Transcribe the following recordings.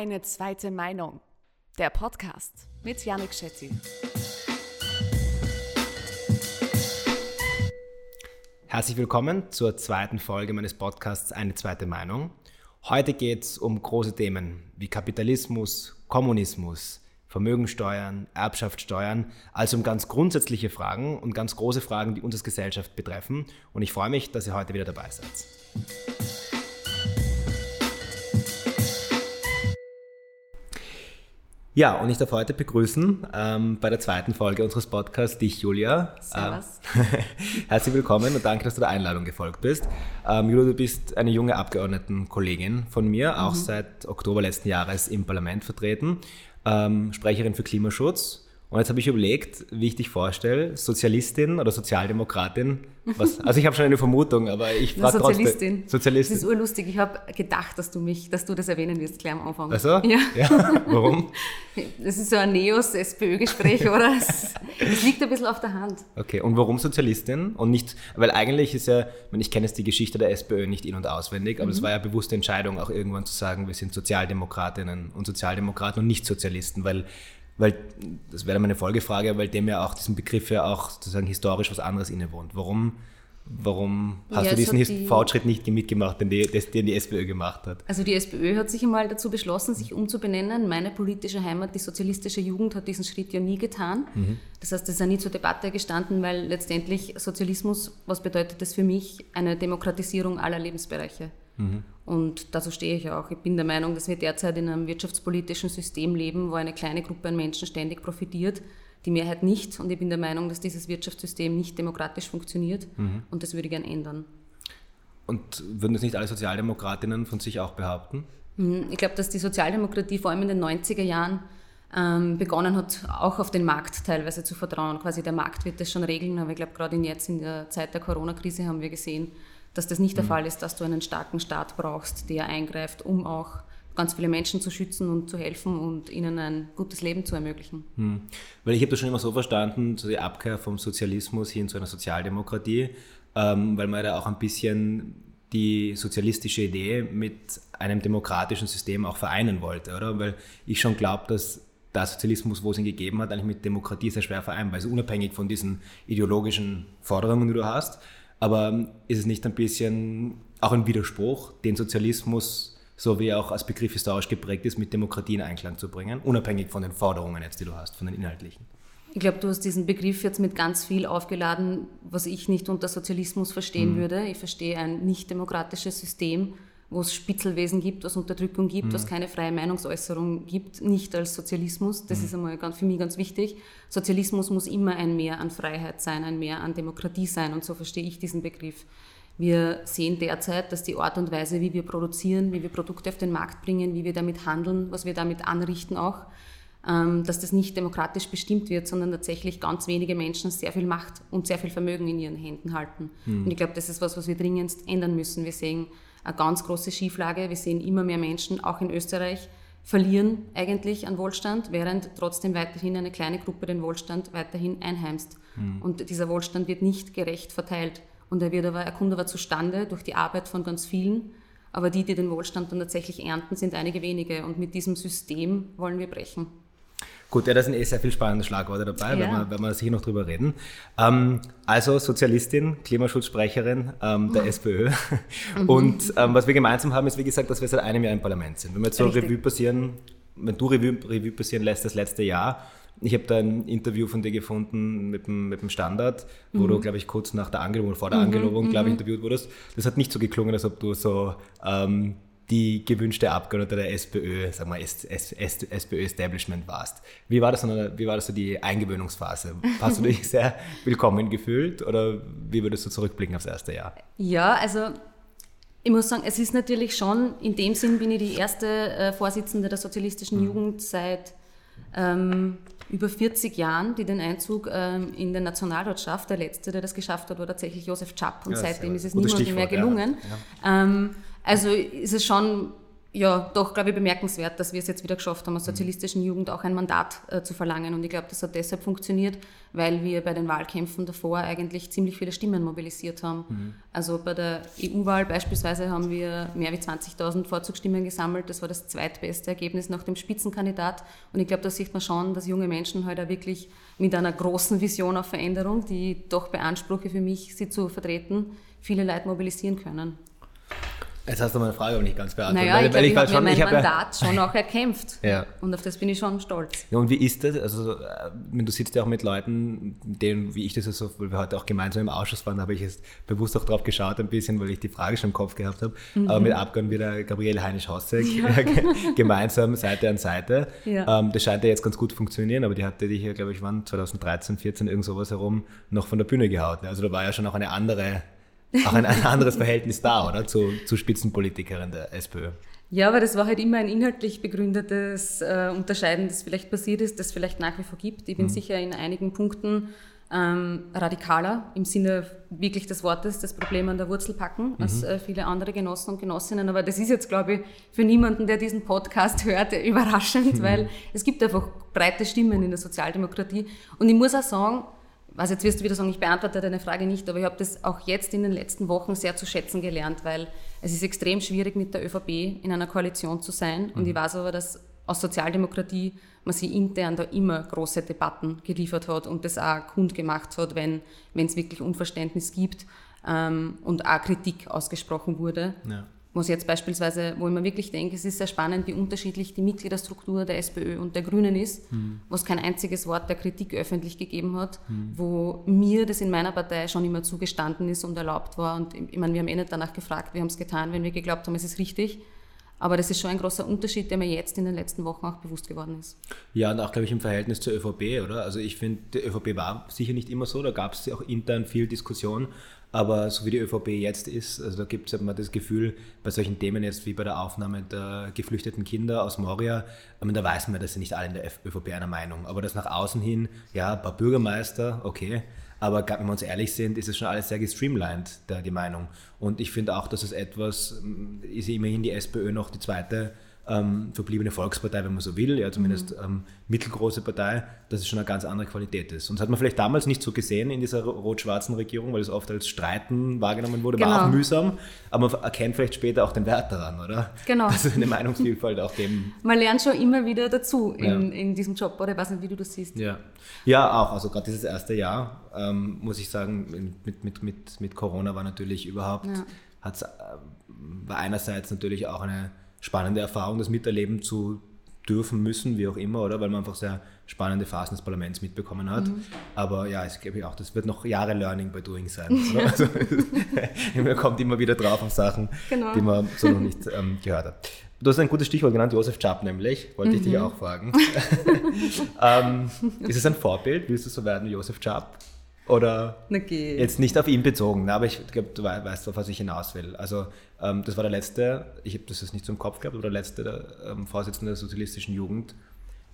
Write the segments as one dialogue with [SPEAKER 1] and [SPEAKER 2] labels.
[SPEAKER 1] Eine zweite Meinung. Der Podcast mit Janik Schettin.
[SPEAKER 2] Herzlich willkommen zur zweiten Folge meines Podcasts Eine zweite Meinung. Heute geht es um große Themen wie Kapitalismus, Kommunismus, Vermögensteuern, Erbschaftssteuern, also um ganz grundsätzliche Fragen und ganz große Fragen, die uns als Gesellschaft betreffen. Und ich freue mich, dass ihr heute wieder dabei seid. Ja, und ich darf heute begrüßen ähm, bei der zweiten Folge unseres Podcasts dich, Julia.
[SPEAKER 1] Servus.
[SPEAKER 2] Äh, herzlich willkommen und danke, dass du der Einladung gefolgt bist. Ähm, Julia, du bist eine junge Abgeordnetenkollegin von mir, auch mhm. seit Oktober letzten Jahres im Parlament vertreten, ähm, Sprecherin für Klimaschutz und jetzt habe ich überlegt, wie ich dich vorstelle, Sozialistin oder Sozialdemokratin. Was, also ich habe schon eine Vermutung, aber ich frage
[SPEAKER 1] trotzdem. Sozialistin.
[SPEAKER 2] Sozialistin.
[SPEAKER 1] Das ist urlustig. Ich habe gedacht, dass du mich, dass du das erwähnen wirst gleich am Anfang.
[SPEAKER 2] Also? Ja. ja. Warum?
[SPEAKER 1] Das ist so ein Neos-SPÖ-Gespräch, oder? Es, es, liegt ein bisschen auf der Hand.
[SPEAKER 2] Okay, und warum Sozialistin? Und nicht, weil eigentlich ist ja, ich kenne jetzt die Geschichte der SPÖ nicht in- und auswendig, aber es mhm. war ja bewusste Entscheidung, auch irgendwann zu sagen, wir sind Sozialdemokratinnen und Sozialdemokraten und nicht Sozialisten, weil weil, das wäre meine Folgefrage, weil dem ja auch diesen Begriff ja auch sozusagen historisch was anderes innewohnt. Warum, warum hast ja, du diesen die, Fortschritt nicht mitgemacht, den die, den die SPÖ gemacht hat?
[SPEAKER 1] Also die SPÖ hat sich einmal dazu beschlossen, sich umzubenennen. Meine politische Heimat, die sozialistische Jugend, hat diesen Schritt ja nie getan. Mhm. Das heißt, das ist ja nie zur Debatte gestanden, weil letztendlich Sozialismus, was bedeutet das für mich? Eine Demokratisierung aller Lebensbereiche. Mhm. Und dazu stehe ich auch. Ich bin der Meinung, dass wir derzeit in einem wirtschaftspolitischen System leben, wo eine kleine Gruppe an Menschen ständig profitiert, die Mehrheit nicht. Und ich bin der Meinung, dass dieses Wirtschaftssystem nicht demokratisch funktioniert. Mhm. Und das würde ich gerne ändern.
[SPEAKER 2] Und würden das nicht alle Sozialdemokratinnen von sich auch behaupten?
[SPEAKER 1] Mhm. Ich glaube, dass die Sozialdemokratie vor allem in den 90er Jahren ähm, begonnen hat, auch auf den Markt teilweise zu vertrauen. Quasi der Markt wird das schon regeln, aber ich glaube, gerade jetzt in der Zeit der Corona-Krise haben wir gesehen, dass das nicht der mhm. Fall ist, dass du einen starken Staat brauchst, der eingreift, um auch ganz viele Menschen zu schützen und zu helfen und ihnen ein gutes Leben zu ermöglichen.
[SPEAKER 2] Mhm. Weil ich habe das schon immer so verstanden, so die Abkehr vom Sozialismus hin zu einer Sozialdemokratie, ähm, weil man da auch ein bisschen die sozialistische Idee mit einem demokratischen System auch vereinen wollte, oder? Weil ich schon glaube, dass der Sozialismus, wo es ihn gegeben hat, eigentlich mit Demokratie sehr schwer vereinbar ist, unabhängig von diesen ideologischen Forderungen, die du hast. Aber ist es nicht ein bisschen auch ein Widerspruch, den Sozialismus, so wie er auch als Begriff historisch geprägt ist, mit Demokratie in Einklang zu bringen, unabhängig von den Forderungen jetzt, die du hast, von den inhaltlichen?
[SPEAKER 1] Ich glaube, du hast diesen Begriff jetzt mit ganz viel aufgeladen, was ich nicht unter Sozialismus verstehen mhm. würde. Ich verstehe ein nicht demokratisches System, wo es Spitzelwesen gibt, was Unterdrückung gibt, mhm. was keine freie Meinungsäußerung gibt, nicht als Sozialismus. Das mhm. ist einmal ganz, für mich ganz wichtig. Sozialismus muss immer ein Mehr an Freiheit sein, ein Mehr an Demokratie sein und so verstehe ich diesen Begriff. Wir sehen derzeit, dass die Art und Weise, wie wir produzieren, wie wir Produkte auf den Markt bringen, wie wir damit handeln, was wir damit anrichten auch, ähm, dass das nicht demokratisch bestimmt wird, sondern tatsächlich ganz wenige Menschen sehr viel Macht und sehr viel Vermögen in ihren Händen halten. Mhm. Und ich glaube, das ist was, was wir dringendst ändern müssen. Wir sehen eine ganz große Schieflage. Wir sehen immer mehr Menschen, auch in Österreich, verlieren eigentlich an Wohlstand, während trotzdem weiterhin eine kleine Gruppe den Wohlstand weiterhin einheimst. Mhm. Und dieser Wohlstand wird nicht gerecht verteilt. Und er, wird aber, er kommt aber zustande durch die Arbeit von ganz vielen. Aber die, die den Wohlstand dann tatsächlich ernten, sind einige wenige. Und mit diesem System wollen wir brechen.
[SPEAKER 2] Gut, ja, da sind eh sehr viele spannende Schlagworte dabei, ja. wenn, wir, wenn wir sicher noch drüber reden. Ähm, also Sozialistin, Klimaschutzsprecherin ähm, der mhm. SPÖ. Mhm. Und ähm, was wir gemeinsam haben, ist wie gesagt, dass wir seit einem Jahr im Parlament sind. Wenn wir jetzt so Richtig. Revue passieren, wenn du Revue, Revue passieren lässt, das letzte Jahr, ich habe da ein Interview von dir gefunden mit dem, mit dem Standard, wo mhm. du, glaube ich, kurz nach der Angelobung, vor der mhm, Angelobung, glaube ich, mhm. interviewt wurdest. Das hat nicht so geklungen, als ob du so ähm, die gewünschte Abgeordnete der SPÖ, sagen wir SPÖ-Establishment warst. Wie war, das, wie war das so die Eingewöhnungsphase? Hast du dich sehr willkommen gefühlt oder wie würdest du zurückblicken aufs erste Jahr?
[SPEAKER 1] Ja, also ich muss sagen, es ist natürlich schon, in dem Sinn bin ich die erste äh, Vorsitzende der sozialistischen mhm. Jugend seit ähm, über 40 Jahren, die den Einzug ähm, in den Nationalrat schafft. Der letzte, der das geschafft hat, war tatsächlich Josef Schapp und ja, seitdem ist es niemandem mehr gelungen. Ja, ja. Ähm, also ist es schon ja, doch, glaube ich, bemerkenswert, dass wir es jetzt wieder geschafft haben, aus sozialistischen Jugend auch ein Mandat äh, zu verlangen. Und ich glaube, das hat deshalb funktioniert, weil wir bei den Wahlkämpfen davor eigentlich ziemlich viele Stimmen mobilisiert haben. Mhm. Also bei der EU-Wahl beispielsweise haben wir mehr wie 20.000 Vorzugsstimmen gesammelt. Das war das zweitbeste Ergebnis nach dem Spitzenkandidat. Und ich glaube, da sieht man schon, dass junge Menschen heute halt auch wirklich mit einer großen Vision auf Veränderung, die doch beanspruche für mich, sie zu vertreten, viele Leute mobilisieren können.
[SPEAKER 2] Jetzt hast du meine Frage aber nicht ganz beantwortet.
[SPEAKER 1] Naja, weil, ich, weil ich, ich habe mein Mandat ja, schon auch erkämpft.
[SPEAKER 2] ja.
[SPEAKER 1] Und auf das bin ich schon stolz.
[SPEAKER 2] Ja, und wie ist das? Also, äh, du sitzt ja auch mit Leuten, denen, wie ich das so, weil wir heute auch gemeinsam im Ausschuss waren, habe ich jetzt bewusst auch drauf geschaut ein bisschen, weil ich die Frage schon im Kopf gehabt habe. Mhm. Aber mit Abgeordneten wie der Gabriele Heinisch-Hossek ja. gemeinsam Seite an Seite. Ja. Ähm, das scheint ja jetzt ganz gut funktionieren, aber die hatte dich ja, glaube ich, wann 2013, 14, irgend sowas herum noch von der Bühne gehauen. Also da war ja schon auch eine andere auch ein, ein anderes Verhältnis da, oder? Zu, zu Spitzenpolitikerin der SPÖ.
[SPEAKER 1] Ja, aber das war halt immer ein inhaltlich begründetes äh, Unterscheiden, das vielleicht passiert ist, das vielleicht nach wie vor gibt. Ich bin mhm. sicher in einigen Punkten ähm, radikaler im Sinne wirklich des Wortes, das Problem an der Wurzel packen, mhm. als äh, viele andere Genossen und Genossinnen. Aber das ist jetzt, glaube ich, für niemanden, der diesen Podcast hört, überraschend, mhm. weil es gibt einfach breite Stimmen in der Sozialdemokratie. Und ich muss auch sagen, was jetzt wirst du wieder sagen, ich beantworte deine Frage nicht, aber ich habe das auch jetzt in den letzten Wochen sehr zu schätzen gelernt, weil es ist extrem schwierig mit der ÖVP in einer Koalition zu sein. Und ich mhm. weiß aber, dass aus Sozialdemokratie man sich intern da immer große Debatten geliefert hat und das auch kundgemacht hat, wenn es wirklich Unverständnis gibt ähm, und auch Kritik ausgesprochen wurde. Ja was jetzt beispielsweise, wo ich mir wirklich denke, es ist sehr spannend, wie unterschiedlich die Mitgliederstruktur der SPÖ und der Grünen ist, mhm. wo es kein einziges Wort der Kritik öffentlich gegeben hat, mhm. wo mir das in meiner Partei schon immer zugestanden ist und erlaubt war. Und ich meine, wir haben eh nicht danach gefragt, wir haben es getan, wenn wir geglaubt haben, es ist richtig. Aber das ist schon ein großer Unterschied, der mir jetzt in den letzten Wochen auch bewusst geworden ist.
[SPEAKER 2] Ja, und auch, glaube ich, im Verhältnis zur ÖVP, oder? Also ich finde, die ÖVP war sicher nicht immer so, da gab es auch intern viel Diskussion. Aber so wie die ÖVP jetzt ist, also da gibt es immer das Gefühl, bei solchen Themen jetzt wie bei der Aufnahme der geflüchteten Kinder aus Moria, meine, da weiß man, dass sie nicht alle in der ÖVP einer Meinung. Aber das nach außen hin, ja, ein paar Bürgermeister, okay. Aber wenn wir uns ehrlich sind, ist es schon alles sehr gestreamlined, der, die Meinung. Und ich finde auch, dass es etwas, ist immerhin die SPÖ noch die zweite ähm, verbliebene Volkspartei, wenn man so will, ja zumindest mhm. ähm, mittelgroße Partei, dass es schon eine ganz andere Qualität ist. Und das hat man vielleicht damals nicht so gesehen in dieser rot-schwarzen Regierung, weil es oft als Streiten wahrgenommen wurde, genau. war auch mühsam, aber man erkennt vielleicht später auch den Wert daran, oder?
[SPEAKER 1] Genau.
[SPEAKER 2] Dass es eine Meinungsvielfalt auch geben.
[SPEAKER 1] Man lernt schon immer wieder dazu in, ja. in diesem Job, oder ich weiß nicht, wie du das siehst.
[SPEAKER 2] Ja, ja auch, also gerade dieses erste Jahr, ähm, muss ich sagen, mit, mit, mit, mit Corona war natürlich überhaupt, ja. hat's, äh, war einerseits natürlich auch eine spannende Erfahrung, das miterleben zu dürfen müssen, wie auch immer, oder? Weil man einfach sehr spannende Phasen des Parlaments mitbekommen hat. Mhm. Aber ja, ich glaube auch, das wird noch Jahre Learning by Doing sein. Ja. Also, man kommt immer wieder drauf auf Sachen, genau. die man so noch nicht ähm, gehört hat. Du hast ein gutes Stichwort genannt, Josef Chapp nämlich, wollte mhm. ich dich mhm. auch fragen. ähm, ist es ein Vorbild? Willst du so werden wie Josef Chapp? Oder okay. jetzt nicht auf ihn bezogen, aber ich glaube, du weißt, auf was ich hinaus will. Also ähm, das war der letzte, ich habe das jetzt nicht zum Kopf gehabt, aber der letzte der, ähm, Vorsitzende der sozialistischen Jugend,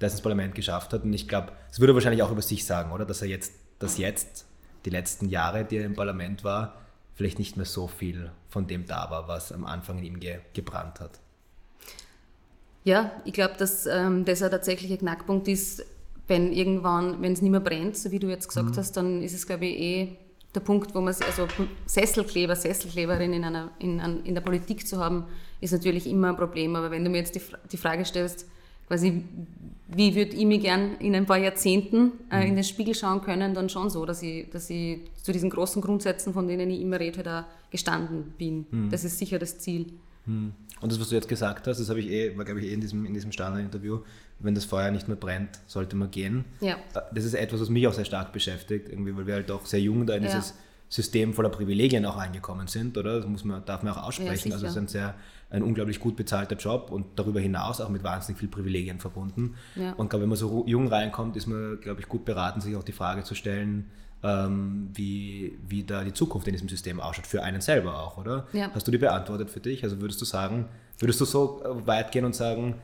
[SPEAKER 2] der es ins Parlament geschafft hat. Und ich glaube, das würde er wahrscheinlich auch über sich sagen, oder? Dass er jetzt, dass jetzt die letzten Jahre, die er im Parlament war, vielleicht nicht mehr so viel von dem da war, was am Anfang in ihm ge gebrannt hat.
[SPEAKER 1] Ja, ich glaube, dass ähm, das ein tatsächlicher Knackpunkt ist, wenn irgendwann, wenn es nicht mehr brennt, so wie du jetzt gesagt mhm. hast, dann ist es, glaube ich, eh der Punkt, wo man, also Sesselkleber, Sesselkleberin in, einer, in, in der Politik zu haben, ist natürlich immer ein Problem. Aber wenn du mir jetzt die, die Frage stellst, quasi, wie würde ich mir gern in ein paar Jahrzehnten äh, in mhm. den Spiegel schauen können, dann schon so, dass ich, dass ich zu diesen großen Grundsätzen, von denen ich immer rede, da gestanden bin. Mhm. Das ist sicher das Ziel.
[SPEAKER 2] Mhm. Und das, was du jetzt gesagt hast, das habe ich eh, war glaube ich eh in diesem, in diesem Standard-Interview, wenn das Feuer nicht mehr brennt, sollte man gehen. Ja. Das ist etwas, was mich auch sehr stark beschäftigt, irgendwie, weil wir halt auch sehr jung da in ja. dieses System voller Privilegien auch eingekommen sind, oder? Das muss man, darf man auch aussprechen. Ja, also es ist ein sehr, ein unglaublich gut bezahlter Job und darüber hinaus auch mit wahnsinnig viel Privilegien verbunden. Ja. Und glaube, wenn man so jung reinkommt, ist man, glaube ich, gut beraten, sich auch die Frage zu stellen, ähm, wie, wie da die Zukunft in diesem System ausschaut, für einen selber auch, oder? Ja. Hast du die beantwortet für dich? Also würdest du sagen, würdest du so weit gehen und sagen,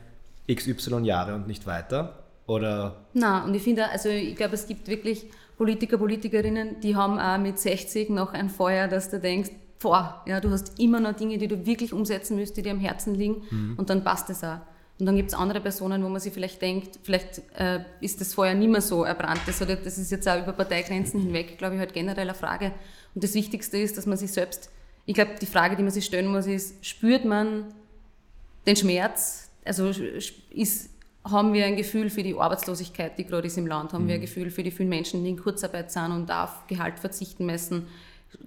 [SPEAKER 2] XY Jahre und nicht weiter? Oder?
[SPEAKER 1] Na, und ich finde, also ich glaube, es gibt wirklich Politiker, Politikerinnen, die haben auch mit 60 noch ein Feuer, dass du denkst, boah, ja, du hast immer noch Dinge, die du wirklich umsetzen müsst, die dir am Herzen liegen mhm. und dann passt es auch. Und dann gibt es andere Personen, wo man sich vielleicht denkt, vielleicht äh, ist das vorher nicht mehr so erbrannt. Das, oder das ist jetzt auch über Parteigrenzen hinweg, glaube ich, halt generell eine Frage. Und das Wichtigste ist, dass man sich selbst, ich glaube, die Frage, die man sich stellen muss, ist, spürt man den Schmerz? Also ist, haben wir ein Gefühl für die Arbeitslosigkeit, die gerade ist im Land? Haben mhm. wir ein mhm. Gefühl für die vielen Menschen, die in Kurzarbeit sind und auf Gehalt verzichten müssen?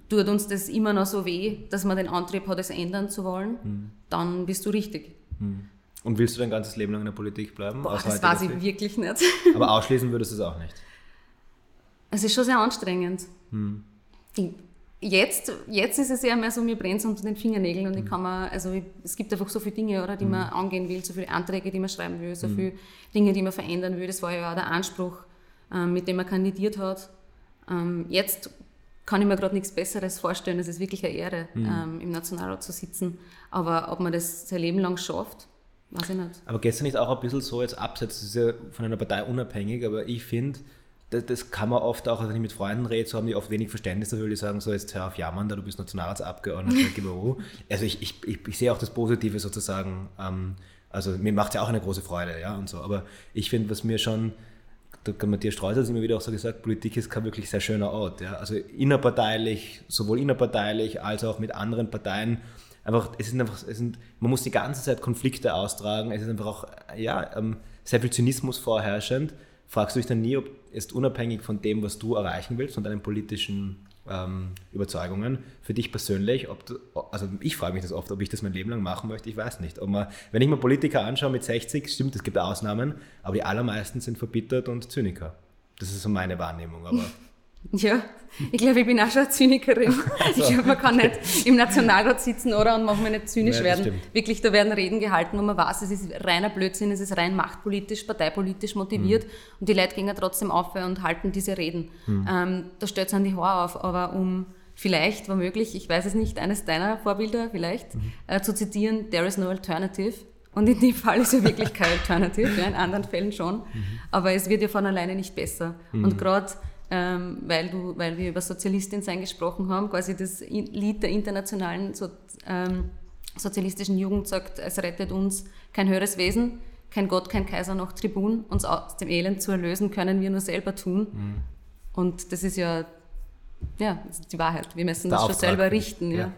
[SPEAKER 1] Tut uns das immer noch so weh, dass man den Antrieb hat, es ändern zu wollen? Mhm. Dann bist du richtig.
[SPEAKER 2] Mhm. Und willst du dein ganzes Leben lang in der Politik bleiben?
[SPEAKER 1] Boah, das weiß ich wirklich nicht.
[SPEAKER 2] Aber ausschließen würdest du es auch nicht?
[SPEAKER 1] Es ist schon sehr anstrengend. Hm. Jetzt, jetzt ist es eher mehr so, mir brennt es unter den Fingernägeln und ich kann man, also ich, es gibt einfach so viele Dinge, oder, die hm. man angehen will, so viele Anträge, die man schreiben will, so hm. viele Dinge, die man verändern will. Das war ja auch der Anspruch, ähm, mit dem man kandidiert hat. Ähm, jetzt kann ich mir gerade nichts Besseres vorstellen. Es ist wirklich eine Ehre, hm. ähm, im Nationalrat zu sitzen. Aber ob man das sein Leben lang schafft, Weiß ich nicht.
[SPEAKER 2] Aber gestern ist auch ein bisschen so, jetzt abseits, das ist ja von einer Partei unabhängig, aber ich finde, das, das, kann man oft auch, also wenn ich mit Freunden rede, so haben die oft wenig Verständnis dafür, die sagen so, jetzt hör auf jammern, da du bist Nationalratsabgeordneter, GBO. Also ich, ich, ich, ich, sehe auch das Positive sozusagen, ähm, also mir macht es ja auch eine große Freude, ja, und so, aber ich finde, was mir schon, da Matthias Streusel hat immer wieder auch so gesagt, Politik ist kein wirklich sehr schöner Ort, ja, also innerparteilich, sowohl innerparteilich als auch mit anderen Parteien, einfach, es sind einfach, es sind, man muss die ganze Zeit Konflikte austragen, es ist einfach auch, ja, ähm, sehr viel Zynismus vorherrschend. Fragst du dich dann nie, ob es unabhängig von dem, was du erreichen willst, von deinen politischen ähm, Überzeugungen, für dich persönlich, ob du, also ich frage mich das oft, ob ich das mein Leben lang machen möchte, ich weiß nicht. Ob man, wenn ich mir Politiker anschaue mit 60, stimmt, es gibt Ausnahmen, aber die allermeisten sind verbittert und Zyniker. Das ist so meine Wahrnehmung, aber
[SPEAKER 1] Ja, ich glaube, ich bin auch schon eine Zynikerin. Also, ich glaube, man kann okay. nicht im Nationalrat sitzen oder und wir nicht zynisch ja, werden. Stimmt. Wirklich, da werden Reden gehalten, wo man weiß, es ist reiner Blödsinn, es ist rein machtpolitisch, parteipolitisch motiviert mhm. und die Leute gehen ja trotzdem auf und halten diese Reden. Mhm. Ähm, da stellt es an die Haare auf, aber um vielleicht, womöglich, ich weiß es nicht, eines deiner Vorbilder vielleicht, mhm. äh, zu zitieren, there is no alternative. Und in dem Fall ist ja wirklich kein Alternative, ja, in anderen Fällen schon. Mhm. Aber es wird ja von alleine nicht besser. Mhm. Und gerade ähm, weil, du, weil wir über Sozialistin sein gesprochen haben, quasi das Lied der internationalen so, ähm, sozialistischen Jugend sagt, es rettet uns kein höheres Wesen, kein Gott, kein Kaiser noch Tribun, uns aus dem Elend zu erlösen können wir nur selber tun. Mhm. Und das ist ja, ja ist die Wahrheit. Wir müssen der das Auftrag. schon selber richten. Ja. ja.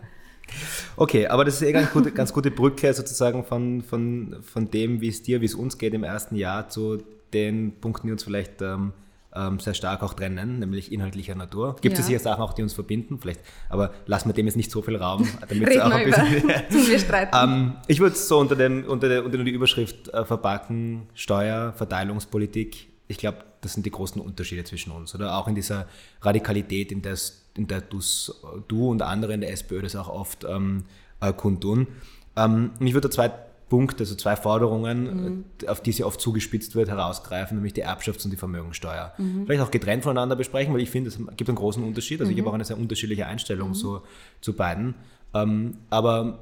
[SPEAKER 2] Okay, aber das ist eh ganz gute, ganz gute Brücke sozusagen von, von, von dem, wie es dir, wie es uns geht im ersten Jahr zu den Punkten, die uns vielleicht ähm, ähm, sehr stark auch trennen, nämlich inhaltlicher Natur. Gibt ja. es hier Sachen auch, die uns verbinden? Vielleicht, aber lassen wir dem jetzt nicht so viel Raum, damit es auch ein bisschen. wir streiten. ähm, ich würde es so unter, dem, unter, der, unter die Überschrift äh, verpacken: Steuer, Verteilungspolitik. Ich glaube, das sind die großen Unterschiede zwischen uns. Oder auch in dieser Radikalität, in, in der du und andere in der SPÖ das auch oft ähm, äh, kundtun. Ähm, ich würde da zwei Punkte, also zwei Forderungen, mhm. auf die sie oft zugespitzt wird, herausgreifen, nämlich die Erbschafts- und die Vermögensteuer. Mhm. Vielleicht auch getrennt voneinander besprechen, weil ich finde, es gibt einen großen Unterschied. Also mhm. ich habe auch eine sehr unterschiedliche Einstellung so, mhm. zu beiden. Ähm, aber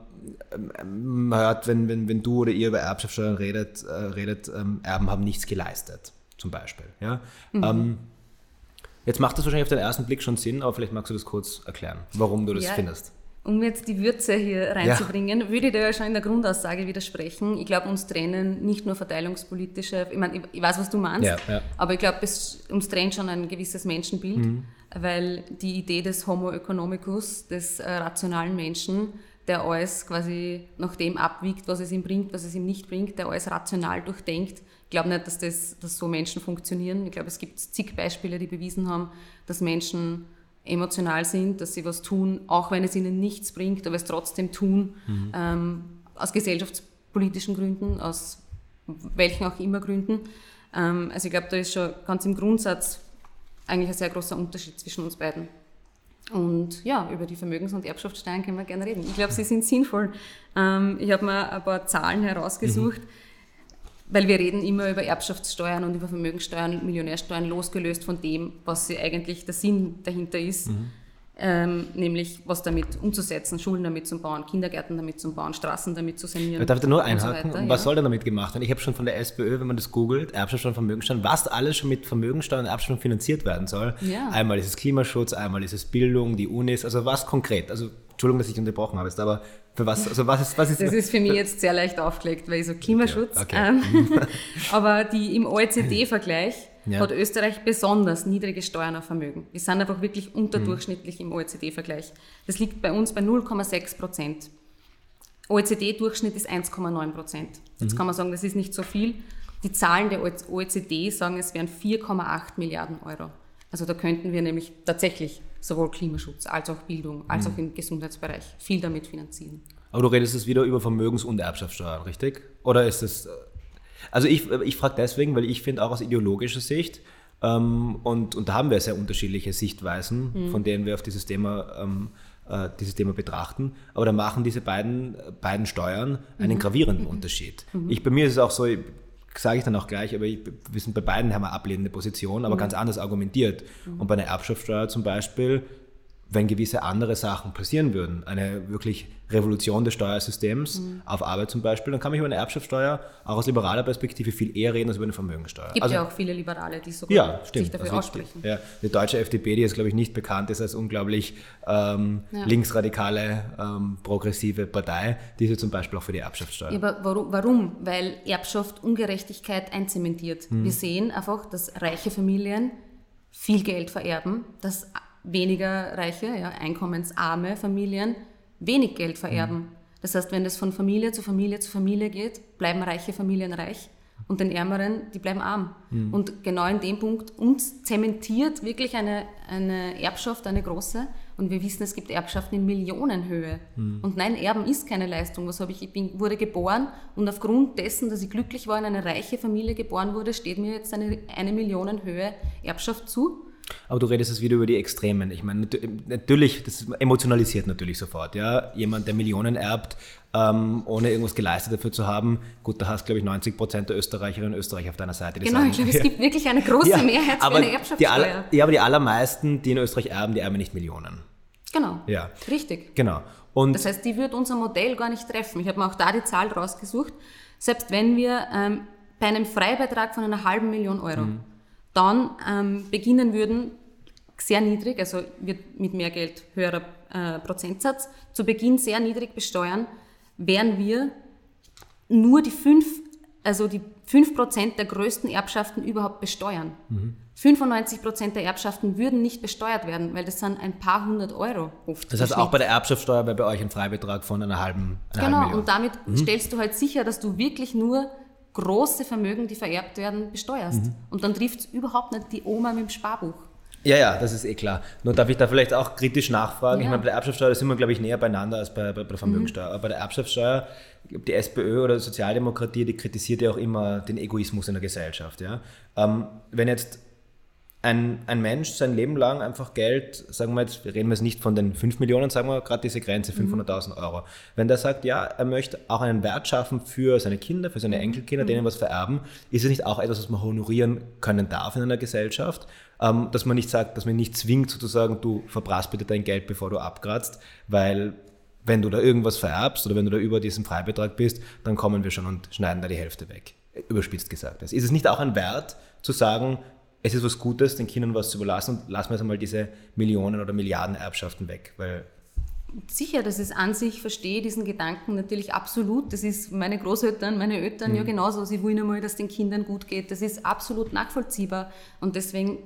[SPEAKER 2] ähm, man hört, wenn, wenn, wenn du oder ihr über Erbschaftssteuern redet, äh, redet ähm, Erben haben nichts geleistet, zum Beispiel. Ja? Mhm. Ähm, jetzt macht das wahrscheinlich auf den ersten Blick schon Sinn, aber vielleicht magst du das kurz erklären, warum du das ja. findest
[SPEAKER 1] um jetzt die Würze hier reinzubringen, ja. würde ich da ja schon in der Grundaussage widersprechen. Ich glaube, uns trennen nicht nur verteilungspolitische, ich meine, ich weiß, was du meinst, ja, ja. aber ich glaube, uns trennt schon ein gewisses Menschenbild, mhm. weil die Idee des Homo economicus, des äh, rationalen Menschen, der alles quasi nach dem abwiegt, was es ihm bringt, was es ihm nicht bringt, der alles rational durchdenkt. Ich glaube nicht, dass, das, dass so Menschen funktionieren. Ich glaube, es gibt zig Beispiele, die bewiesen haben, dass Menschen emotional sind, dass sie was tun, auch wenn es ihnen nichts bringt, aber es trotzdem tun, mhm. ähm, aus gesellschaftspolitischen Gründen, aus welchen auch immer Gründen. Ähm, also ich glaube, da ist schon ganz im Grundsatz eigentlich ein sehr großer Unterschied zwischen uns beiden. Und ja, über die Vermögens- und Erbschaftssteuern können wir gerne reden. Ich glaube, sie sind sinnvoll. Ähm, ich habe mir ein paar Zahlen herausgesucht. Mhm weil wir reden immer über Erbschaftssteuern und über Vermögensteuern und Millionärsteuern losgelöst von dem, was sie eigentlich der Sinn dahinter ist. Mhm. ähm, nämlich was damit umzusetzen, Schulen damit zu bauen, Kindergärten damit zu bauen, Straßen damit zu sanieren.
[SPEAKER 2] Darf ich da nur einhaken? So weiter, was ja. soll denn damit gemacht werden? Ich habe schon von der SPÖ, wenn man das googelt, Erbschaftssteuer und Vermögensteuer, was alles schon mit Vermögensteuer und Erbschaftssteuer finanziert werden soll. Ja. Einmal ist es Klimaschutz, einmal ist es Bildung, die Unis, also was konkret? Also Entschuldigung, dass ich unterbrochen habe, aber für was, also was ist, was ist
[SPEAKER 1] Das ist für mich jetzt sehr leicht aufgelegt, weil ich so Klimaschutz. Okay. Okay. Ähm, aber die im OECD-Vergleich ja. hat Österreich besonders niedrige Steuern auf Vermögen. Wir sind einfach wirklich unterdurchschnittlich mhm. im OECD-Vergleich. Das liegt bei uns bei 0,6 Prozent. OECD-Durchschnitt ist 1,9 Prozent. Jetzt mhm. kann man sagen, das ist nicht so viel. Die Zahlen der OECD sagen, es wären 4,8 Milliarden Euro. Also da könnten wir nämlich tatsächlich sowohl Klimaschutz als auch Bildung, als mhm. auch im Gesundheitsbereich viel damit finanzieren.
[SPEAKER 2] Aber du redest jetzt wieder über Vermögens- und Erbschaftssteuern, richtig? Oder ist es. Äh, also ich, ich frage deswegen, weil ich finde auch aus ideologischer Sicht, ähm, und, und da haben wir sehr unterschiedliche Sichtweisen, mhm. von denen wir auf dieses Thema, ähm, äh, dieses Thema betrachten, aber da machen diese beiden, beiden Steuern einen mhm. gravierenden mhm. Unterschied. Mhm. Ich, bei mir ist es auch so, sage ich dann auch gleich, aber ich, wir sind bei beiden haben wir ablehnende Position, aber mhm. ganz anders argumentiert. Mhm. Und bei einer Erbschaftssteuer zum Beispiel wenn gewisse andere Sachen passieren würden, eine wirklich Revolution des Steuersystems mhm. auf Arbeit zum Beispiel, dann kann man über eine Erbschaftssteuer auch aus liberaler Perspektive viel eher reden als über eine Vermögensteuer. Es
[SPEAKER 1] gibt also, ja auch viele Liberale, die sogar
[SPEAKER 2] ja, sich
[SPEAKER 1] dafür also, aussprechen.
[SPEAKER 2] Ja, die deutsche FDP, die jetzt glaube ich nicht bekannt ist als unglaublich ähm, ja. linksradikale, ähm, progressive Partei, die ist ja zum Beispiel auch für die Erbschaftssteuer. Ja,
[SPEAKER 1] aber warum? warum? Weil Erbschaft Ungerechtigkeit einzementiert. Mhm. Wir sehen einfach, dass reiche Familien viel Geld vererben, dass weniger reiche, ja, einkommensarme Familien wenig Geld vererben. Mhm. Das heißt, wenn es von Familie zu Familie zu Familie geht, bleiben reiche Familien reich und den Ärmeren, die bleiben arm. Mhm. Und genau in dem Punkt uns zementiert wirklich eine, eine Erbschaft, eine große. Und wir wissen, es gibt Erbschaften in Millionenhöhe. Mhm. Und nein, Erben ist keine Leistung. Was habe ich? Ich bin, wurde geboren und aufgrund dessen, dass ich glücklich war, in eine reiche Familie geboren wurde, steht mir jetzt eine, eine Millionenhöhe Erbschaft zu.
[SPEAKER 2] Aber du redest jetzt wieder über die Extremen. Ich meine, natürlich, das emotionalisiert natürlich sofort. Ja? Jemand, der Millionen erbt, ähm, ohne irgendwas geleistet dafür zu haben, gut, da hast glaube ich 90 Prozent der Österreicherinnen und Österreicher auf deiner Seite.
[SPEAKER 1] Genau, sagen, ich glaube, es gibt wirklich eine große ja, Mehrheit für eine Erbschaftssteuer.
[SPEAKER 2] Aller, ja, aber die allermeisten, die in Österreich erben, die erben nicht Millionen.
[SPEAKER 1] Genau.
[SPEAKER 2] Ja.
[SPEAKER 1] Richtig.
[SPEAKER 2] Genau.
[SPEAKER 1] Und das heißt, die wird unser Modell gar nicht treffen. Ich habe mir auch da die Zahl rausgesucht. Selbst wenn wir ähm, bei einem Freibetrag von einer halben Million Euro mhm dann ähm, beginnen würden, sehr niedrig, also wird mit mehr Geld höherer äh, Prozentsatz, zu Beginn sehr niedrig besteuern, wären wir nur die 5, also die 5% der größten Erbschaften überhaupt besteuern. Mhm. 95% der Erbschaften würden nicht besteuert werden, weil das sind ein paar hundert Euro
[SPEAKER 2] oft. Das heißt, auch bei der Erbschaftssteuer wäre bei euch ein Freibetrag von einer halben
[SPEAKER 1] einer Genau, halben und damit mhm. stellst du halt sicher, dass du wirklich nur große Vermögen, die vererbt werden, besteuerst. Mhm. Und dann trifft es überhaupt nicht die Oma mit dem Sparbuch.
[SPEAKER 2] Ja, ja, das ist eh klar. Nur darf ich da vielleicht auch kritisch nachfragen. Ja. Ich meine, bei der Erbschaftssteuer sind wir, glaube ich, näher beieinander als bei, bei der Vermögensteuer. Mhm. Aber bei der Erbschaftssteuer, die SPÖ oder die Sozialdemokratie, die kritisiert ja auch immer den Egoismus in der Gesellschaft. Ja? Ähm, wenn jetzt ein, ein Mensch sein Leben lang einfach Geld, sagen wir jetzt, wir reden jetzt nicht von den 5 Millionen, sagen wir gerade diese Grenze, 500.000 mhm. Euro. Wenn der sagt, ja, er möchte auch einen Wert schaffen für seine Kinder, für seine mhm. Enkelkinder, denen was vererben, ist es nicht auch etwas, was man honorieren können darf in einer Gesellschaft? Ähm, dass man nicht sagt, dass man nicht zwingt, sozusagen, du verbrauchst bitte dein Geld, bevor du abkratzt, weil wenn du da irgendwas vererbst oder wenn du da über diesen Freibetrag bist, dann kommen wir schon und schneiden da die Hälfte weg. Überspitzt gesagt. Ist es nicht auch ein Wert, zu sagen, es ist was Gutes, den Kindern was zu überlassen und lassen wir jetzt einmal diese Millionen oder Milliarden Erbschaften weg, weil
[SPEAKER 1] Sicher, dass es an sich verstehe, diesen Gedanken natürlich absolut. Das ist meine Großeltern, meine Eltern mhm. ja genauso. Sie wollen einmal, dass den Kindern gut geht. Das ist absolut nachvollziehbar. Und deswegen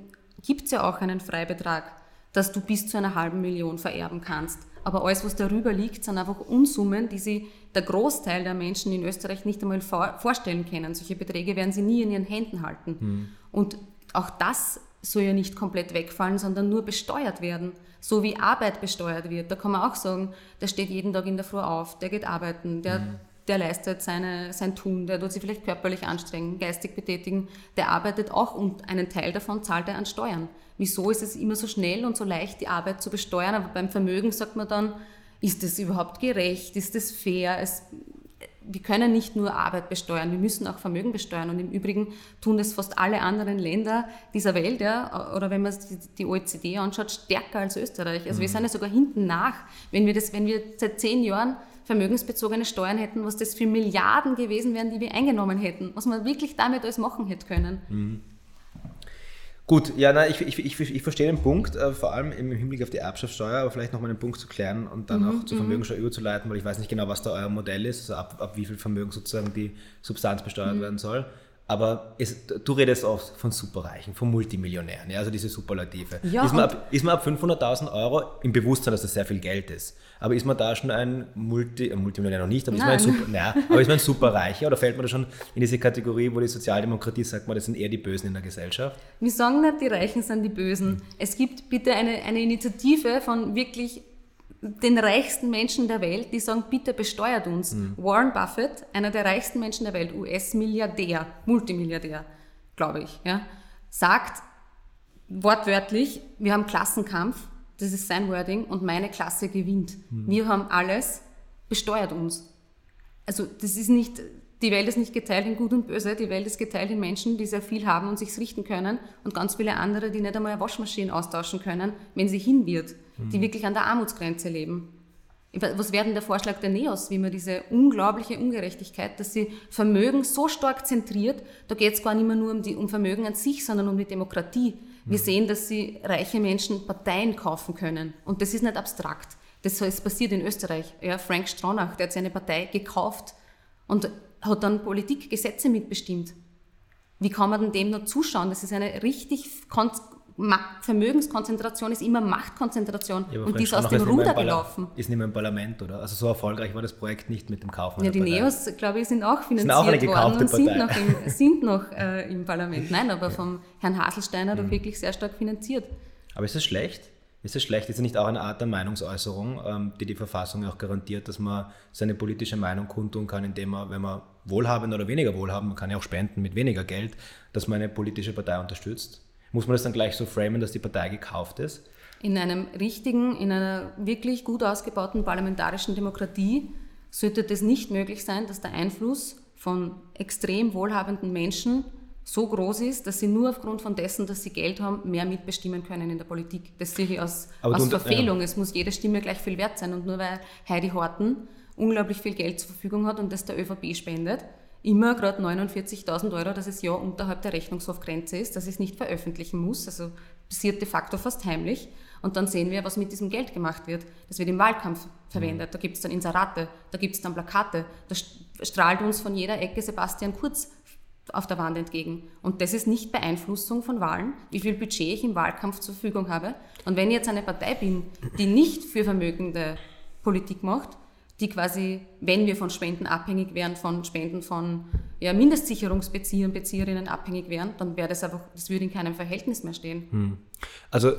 [SPEAKER 1] gibt es ja auch einen Freibetrag, dass du bis zu einer halben Million vererben kannst. Aber alles, was darüber liegt, sind einfach Unsummen, die sich der Großteil der Menschen in Österreich nicht einmal vorstellen können. Solche Beträge werden sie nie in ihren Händen halten. Mhm. Und auch das soll ja nicht komplett wegfallen, sondern nur besteuert werden. So wie Arbeit besteuert wird. Da kann man auch sagen, der steht jeden Tag in der Früh auf, der geht arbeiten, der, mhm. der leistet seine, sein Tun, der tut sich vielleicht körperlich anstrengen, geistig betätigen, der arbeitet auch und einen Teil davon zahlt er an Steuern. Wieso ist es immer so schnell und so leicht, die Arbeit zu besteuern? Aber beim Vermögen sagt man dann, ist das überhaupt gerecht? Ist das fair? Es, wir können nicht nur Arbeit besteuern, wir müssen auch Vermögen besteuern. Und im Übrigen tun das fast alle anderen Länder dieser Welt, ja, oder wenn man die OECD anschaut, stärker als Österreich. Also mhm. wir sind ja sogar hinten nach. Wenn wir, das, wenn wir seit zehn Jahren vermögensbezogene Steuern hätten, was das für Milliarden gewesen wären, die wir eingenommen hätten, was man wirklich damit alles machen hätte können. Mhm.
[SPEAKER 2] Gut, ja, nein, ich, ich, ich, ich verstehe den Punkt, äh, vor allem im Hinblick auf die Erbschaftssteuer, aber vielleicht nochmal einen Punkt zu klären und dann mhm, auch zur mhm. Vermögenssteuer überzuleiten, weil ich weiß nicht genau, was da euer Modell ist, also ab, ab wie viel Vermögen sozusagen die Substanz besteuert mhm. werden soll. Aber es, du redest oft von Superreichen, von Multimillionären, ja, also diese Superlative. Ja, ist, man ab, ist man ab 500.000 Euro im Bewusstsein, dass das sehr viel Geld ist? Aber ist man da schon ein Multi, äh, Multimillionär noch nicht, aber ist, man ein, Super, naja, aber ist man ein Superreicher oder fällt man da schon in diese Kategorie, wo die Sozialdemokratie sagt, man, das sind eher die Bösen in der Gesellschaft?
[SPEAKER 1] Wir sagen nicht, die Reichen sind die Bösen. Es gibt bitte eine, eine Initiative von wirklich den reichsten Menschen der Welt, die sagen, bitte besteuert uns. Mhm. Warren Buffett, einer der reichsten Menschen der Welt, US-Milliardär, Multimilliardär, glaube ich, ja, sagt wortwörtlich, wir haben Klassenkampf, das ist sein Wording, und meine Klasse gewinnt. Mhm. Wir haben alles, besteuert uns. Also das ist nicht, die Welt ist nicht geteilt in Gut und Böse, die Welt ist geteilt in Menschen, die sehr viel haben und sich richten können und ganz viele andere, die nicht einmal eine Waschmaschine austauschen können, wenn sie hin wird, mhm. die wirklich an der Armutsgrenze leben. Was wäre denn der Vorschlag der NEOS, wie man diese unglaubliche Ungerechtigkeit, dass sie Vermögen so stark zentriert, da geht es gar nicht mehr nur um, die, um Vermögen an sich, sondern um die Demokratie. Wir mhm. sehen, dass sie reiche Menschen Parteien kaufen können. Und das ist nicht abstrakt. Das ist passiert in Österreich. Ja, Frank Stronach, der hat seine Partei gekauft und hat dann Politik, Gesetze mitbestimmt. Wie kann man denn dem nur zuschauen? Das ist eine richtig Vermögenskonzentration ist immer Machtkonzentration
[SPEAKER 2] ja,
[SPEAKER 1] und die ist aus dem Ruder gelaufen.
[SPEAKER 2] Ist nicht mehr im Parlament, oder? Also so erfolgreich war das Projekt nicht mit dem Kauf.
[SPEAKER 1] Ja, die Neos, glaube ich, sind auch finanziert sind auch worden und sind noch, im, sind noch äh, im Parlament. Nein, aber ja. vom Herrn Haselsteiner mhm. doch wirklich sehr stark finanziert.
[SPEAKER 2] Aber ist das schlecht? Ist das schlecht? Ist das nicht auch eine Art der Meinungsäußerung, ähm, die die Verfassung auch garantiert, dass man seine politische Meinung kundtun kann, indem man, wenn man wohlhabend oder weniger wohlhabend, man kann ja auch spenden mit weniger Geld, dass man eine politische Partei unterstützt? Muss man das dann gleich so framen, dass die Partei gekauft ist?
[SPEAKER 1] In einem richtigen, in einer wirklich gut ausgebauten parlamentarischen Demokratie sollte es nicht möglich sein, dass der Einfluss von extrem wohlhabenden Menschen so groß ist, dass sie nur aufgrund von dessen, dass sie Geld haben, mehr mitbestimmen können in der Politik. Das sehe ich aus, aus Verfehlung. Ja. Es muss jede Stimme gleich viel wert sein. Und nur weil Heidi Horten unglaublich viel Geld zur Verfügung hat und das der ÖVP spendet, immer gerade 49.000 Euro, dass es ja unterhalb der Rechnungshofgrenze ist, dass ich es nicht veröffentlichen muss. Also passiert de facto fast heimlich. Und dann sehen wir, was mit diesem Geld gemacht wird. Das wird im Wahlkampf verwendet. Mhm. Da gibt es dann Inserate, da gibt es dann Plakate. Da strahlt uns von jeder Ecke Sebastian Kurz auf der Wand entgegen. Und das ist nicht Beeinflussung von Wahlen, wie viel Budget ich im Wahlkampf zur Verfügung habe. Und wenn ich jetzt eine Partei bin, die nicht für vermögende Politik macht, die quasi, wenn wir von Spenden abhängig wären, von Spenden von ja, Mindestsicherungsbezieher und Bezieherinnen abhängig wären, dann wäre das einfach, das würde in keinem Verhältnis mehr stehen. Hm.
[SPEAKER 2] Also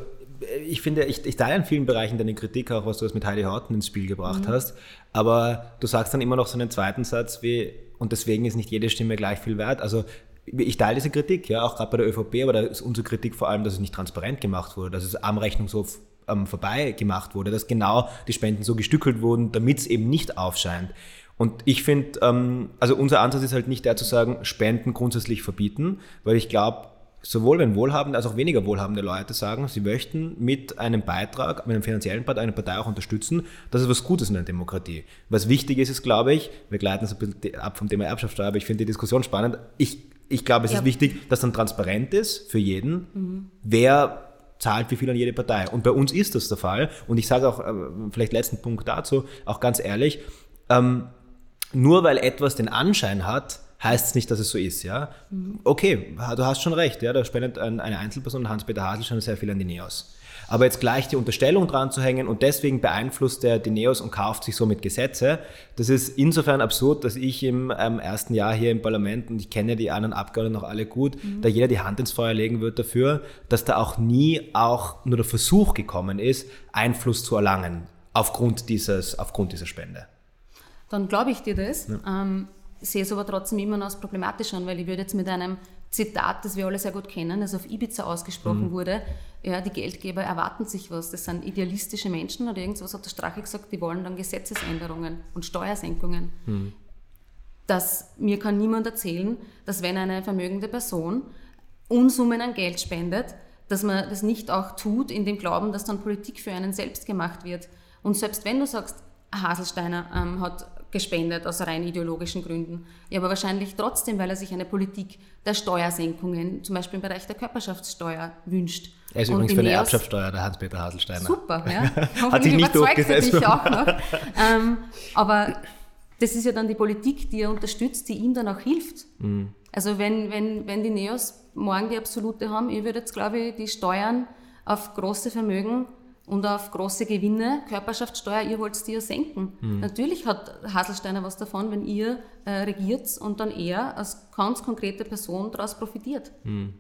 [SPEAKER 2] ich finde, ich, ich, teile in vielen Bereichen deine Kritik, auch was du das mit Heidi Horten ins Spiel gebracht mhm. hast, aber du sagst dann immer noch so einen zweiten Satz wie, und deswegen ist nicht jede Stimme gleich viel wert. Also ich teile diese Kritik, ja, auch gerade bei der ÖVP, aber da ist unsere Kritik vor allem, dass es nicht transparent gemacht wurde, dass es Armrechnung so ähm, vorbei gemacht wurde, dass genau die Spenden so gestückelt wurden, damit es eben nicht aufscheint. Und ich finde, ähm, also unser Ansatz ist halt nicht der zu sagen, Spenden grundsätzlich verbieten, weil ich glaube, sowohl wenn wohlhabende als auch weniger wohlhabende Leute sagen, sie möchten mit einem Beitrag, mit einem finanziellen Beitrag eine Partei auch unterstützen, das ist was Gutes in der Demokratie. Was wichtig ist, ist, glaube ich, wir gleiten so ein bisschen ab vom Thema Erbschaftssteuer, aber ich finde die Diskussion spannend. Ich, ich glaube, es ja. ist wichtig, dass dann transparent ist für jeden, mhm. wer zahlt wie viel an jede Partei. Und bei uns ist das der Fall. Und ich sage auch, äh, vielleicht letzten Punkt dazu, auch ganz ehrlich, ähm, nur weil etwas den Anschein hat, heißt es nicht, dass es so ist. Ja? Mhm. Okay, du hast schon recht, ja, da spendet eine Einzelperson, Hans-Peter Hasel, schon sehr viel an die Neos. Aber jetzt gleich die Unterstellung dran zu hängen und deswegen beeinflusst er die Neos und kauft sich somit Gesetze, das ist insofern absurd, dass ich im ähm, ersten Jahr hier im Parlament, und ich kenne die anderen Abgeordneten noch alle gut, mhm. da jeder die Hand ins Feuer legen wird dafür, dass da auch nie auch nur der Versuch gekommen ist, Einfluss zu erlangen aufgrund, dieses, aufgrund dieser Spende.
[SPEAKER 1] Dann glaube ich dir das. Ja. Ähm, sehe es aber trotzdem immer noch als problematisch an, weil ich würde jetzt mit einem Zitat, das wir alle sehr gut kennen, das auf Ibiza ausgesprochen mhm. wurde, ja, die Geldgeber erwarten sich was. Das sind idealistische Menschen oder irgendwas hat der Strache gesagt, die wollen dann Gesetzesänderungen und Steuersenkungen. Mhm. dass mir kann niemand erzählen, dass wenn eine vermögende Person Unsummen an Geld spendet, dass man das nicht auch tut, in dem Glauben, dass dann Politik für einen selbst gemacht wird. Und selbst wenn du sagst, Haselsteiner ähm, hat gespendet aus rein ideologischen Gründen, ja, aber wahrscheinlich trotzdem, weil er sich eine Politik der Steuersenkungen, zum Beispiel im Bereich der Körperschaftssteuer, wünscht.
[SPEAKER 2] Er ist Und übrigens für eine Erbschaftssteuer, der Hans-Peter Haselsteiner.
[SPEAKER 1] Super, ja.
[SPEAKER 2] Hat sich nicht durchgesetzt.
[SPEAKER 1] Dich auch noch. ähm, aber das ist ja dann die Politik, die er unterstützt, die ihm dann auch hilft. Mhm. Also wenn, wenn, wenn die Neos morgen die Absolute haben, ihr würdet jetzt, glaube ich, die Steuern auf große Vermögen und auf große Gewinne, Körperschaftssteuer, ihr wollt die ja senken. Mhm. Natürlich hat Haselsteiner was davon, wenn ihr äh, regiert und dann er als ganz konkrete Person daraus profitiert. Mhm.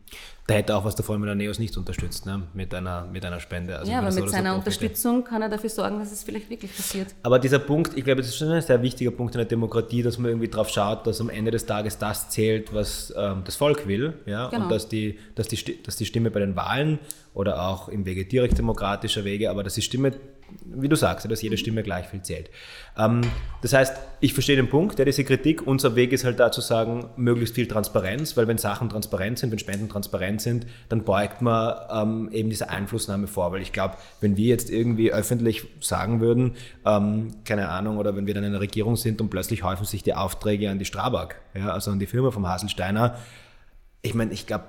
[SPEAKER 2] Der hätte auch was davon, wenn er Neos nicht unterstützt, ne? mit, einer, mit einer Spende.
[SPEAKER 1] Also ja, aber mit seiner Unterstützung kann er dafür sorgen, dass es vielleicht wirklich passiert.
[SPEAKER 2] Aber dieser Punkt, ich glaube, das ist schon ein sehr wichtiger Punkt in der Demokratie, dass man irgendwie darauf schaut, dass am Ende des Tages das zählt, was ähm, das Volk will. Ja? Genau. Und dass die, dass, die, dass die Stimme bei den Wahlen oder auch im Wege direkt demokratischer Wege, aber dass die Stimme wie du sagst, dass jede Stimme gleich viel zählt. Ähm, das heißt, ich verstehe den Punkt, ja, diese Kritik. Unser Weg ist halt da zu sagen, möglichst viel Transparenz, weil wenn Sachen transparent sind, wenn Spenden transparent sind, dann beugt man ähm, eben diese Einflussnahme vor. Weil ich glaube, wenn wir jetzt irgendwie öffentlich sagen würden, ähm, keine Ahnung, oder wenn wir dann in der Regierung sind und plötzlich häufen sich die Aufträge an die Strabag, ja, also an die Firma vom Haselsteiner, ich meine, ich glaube,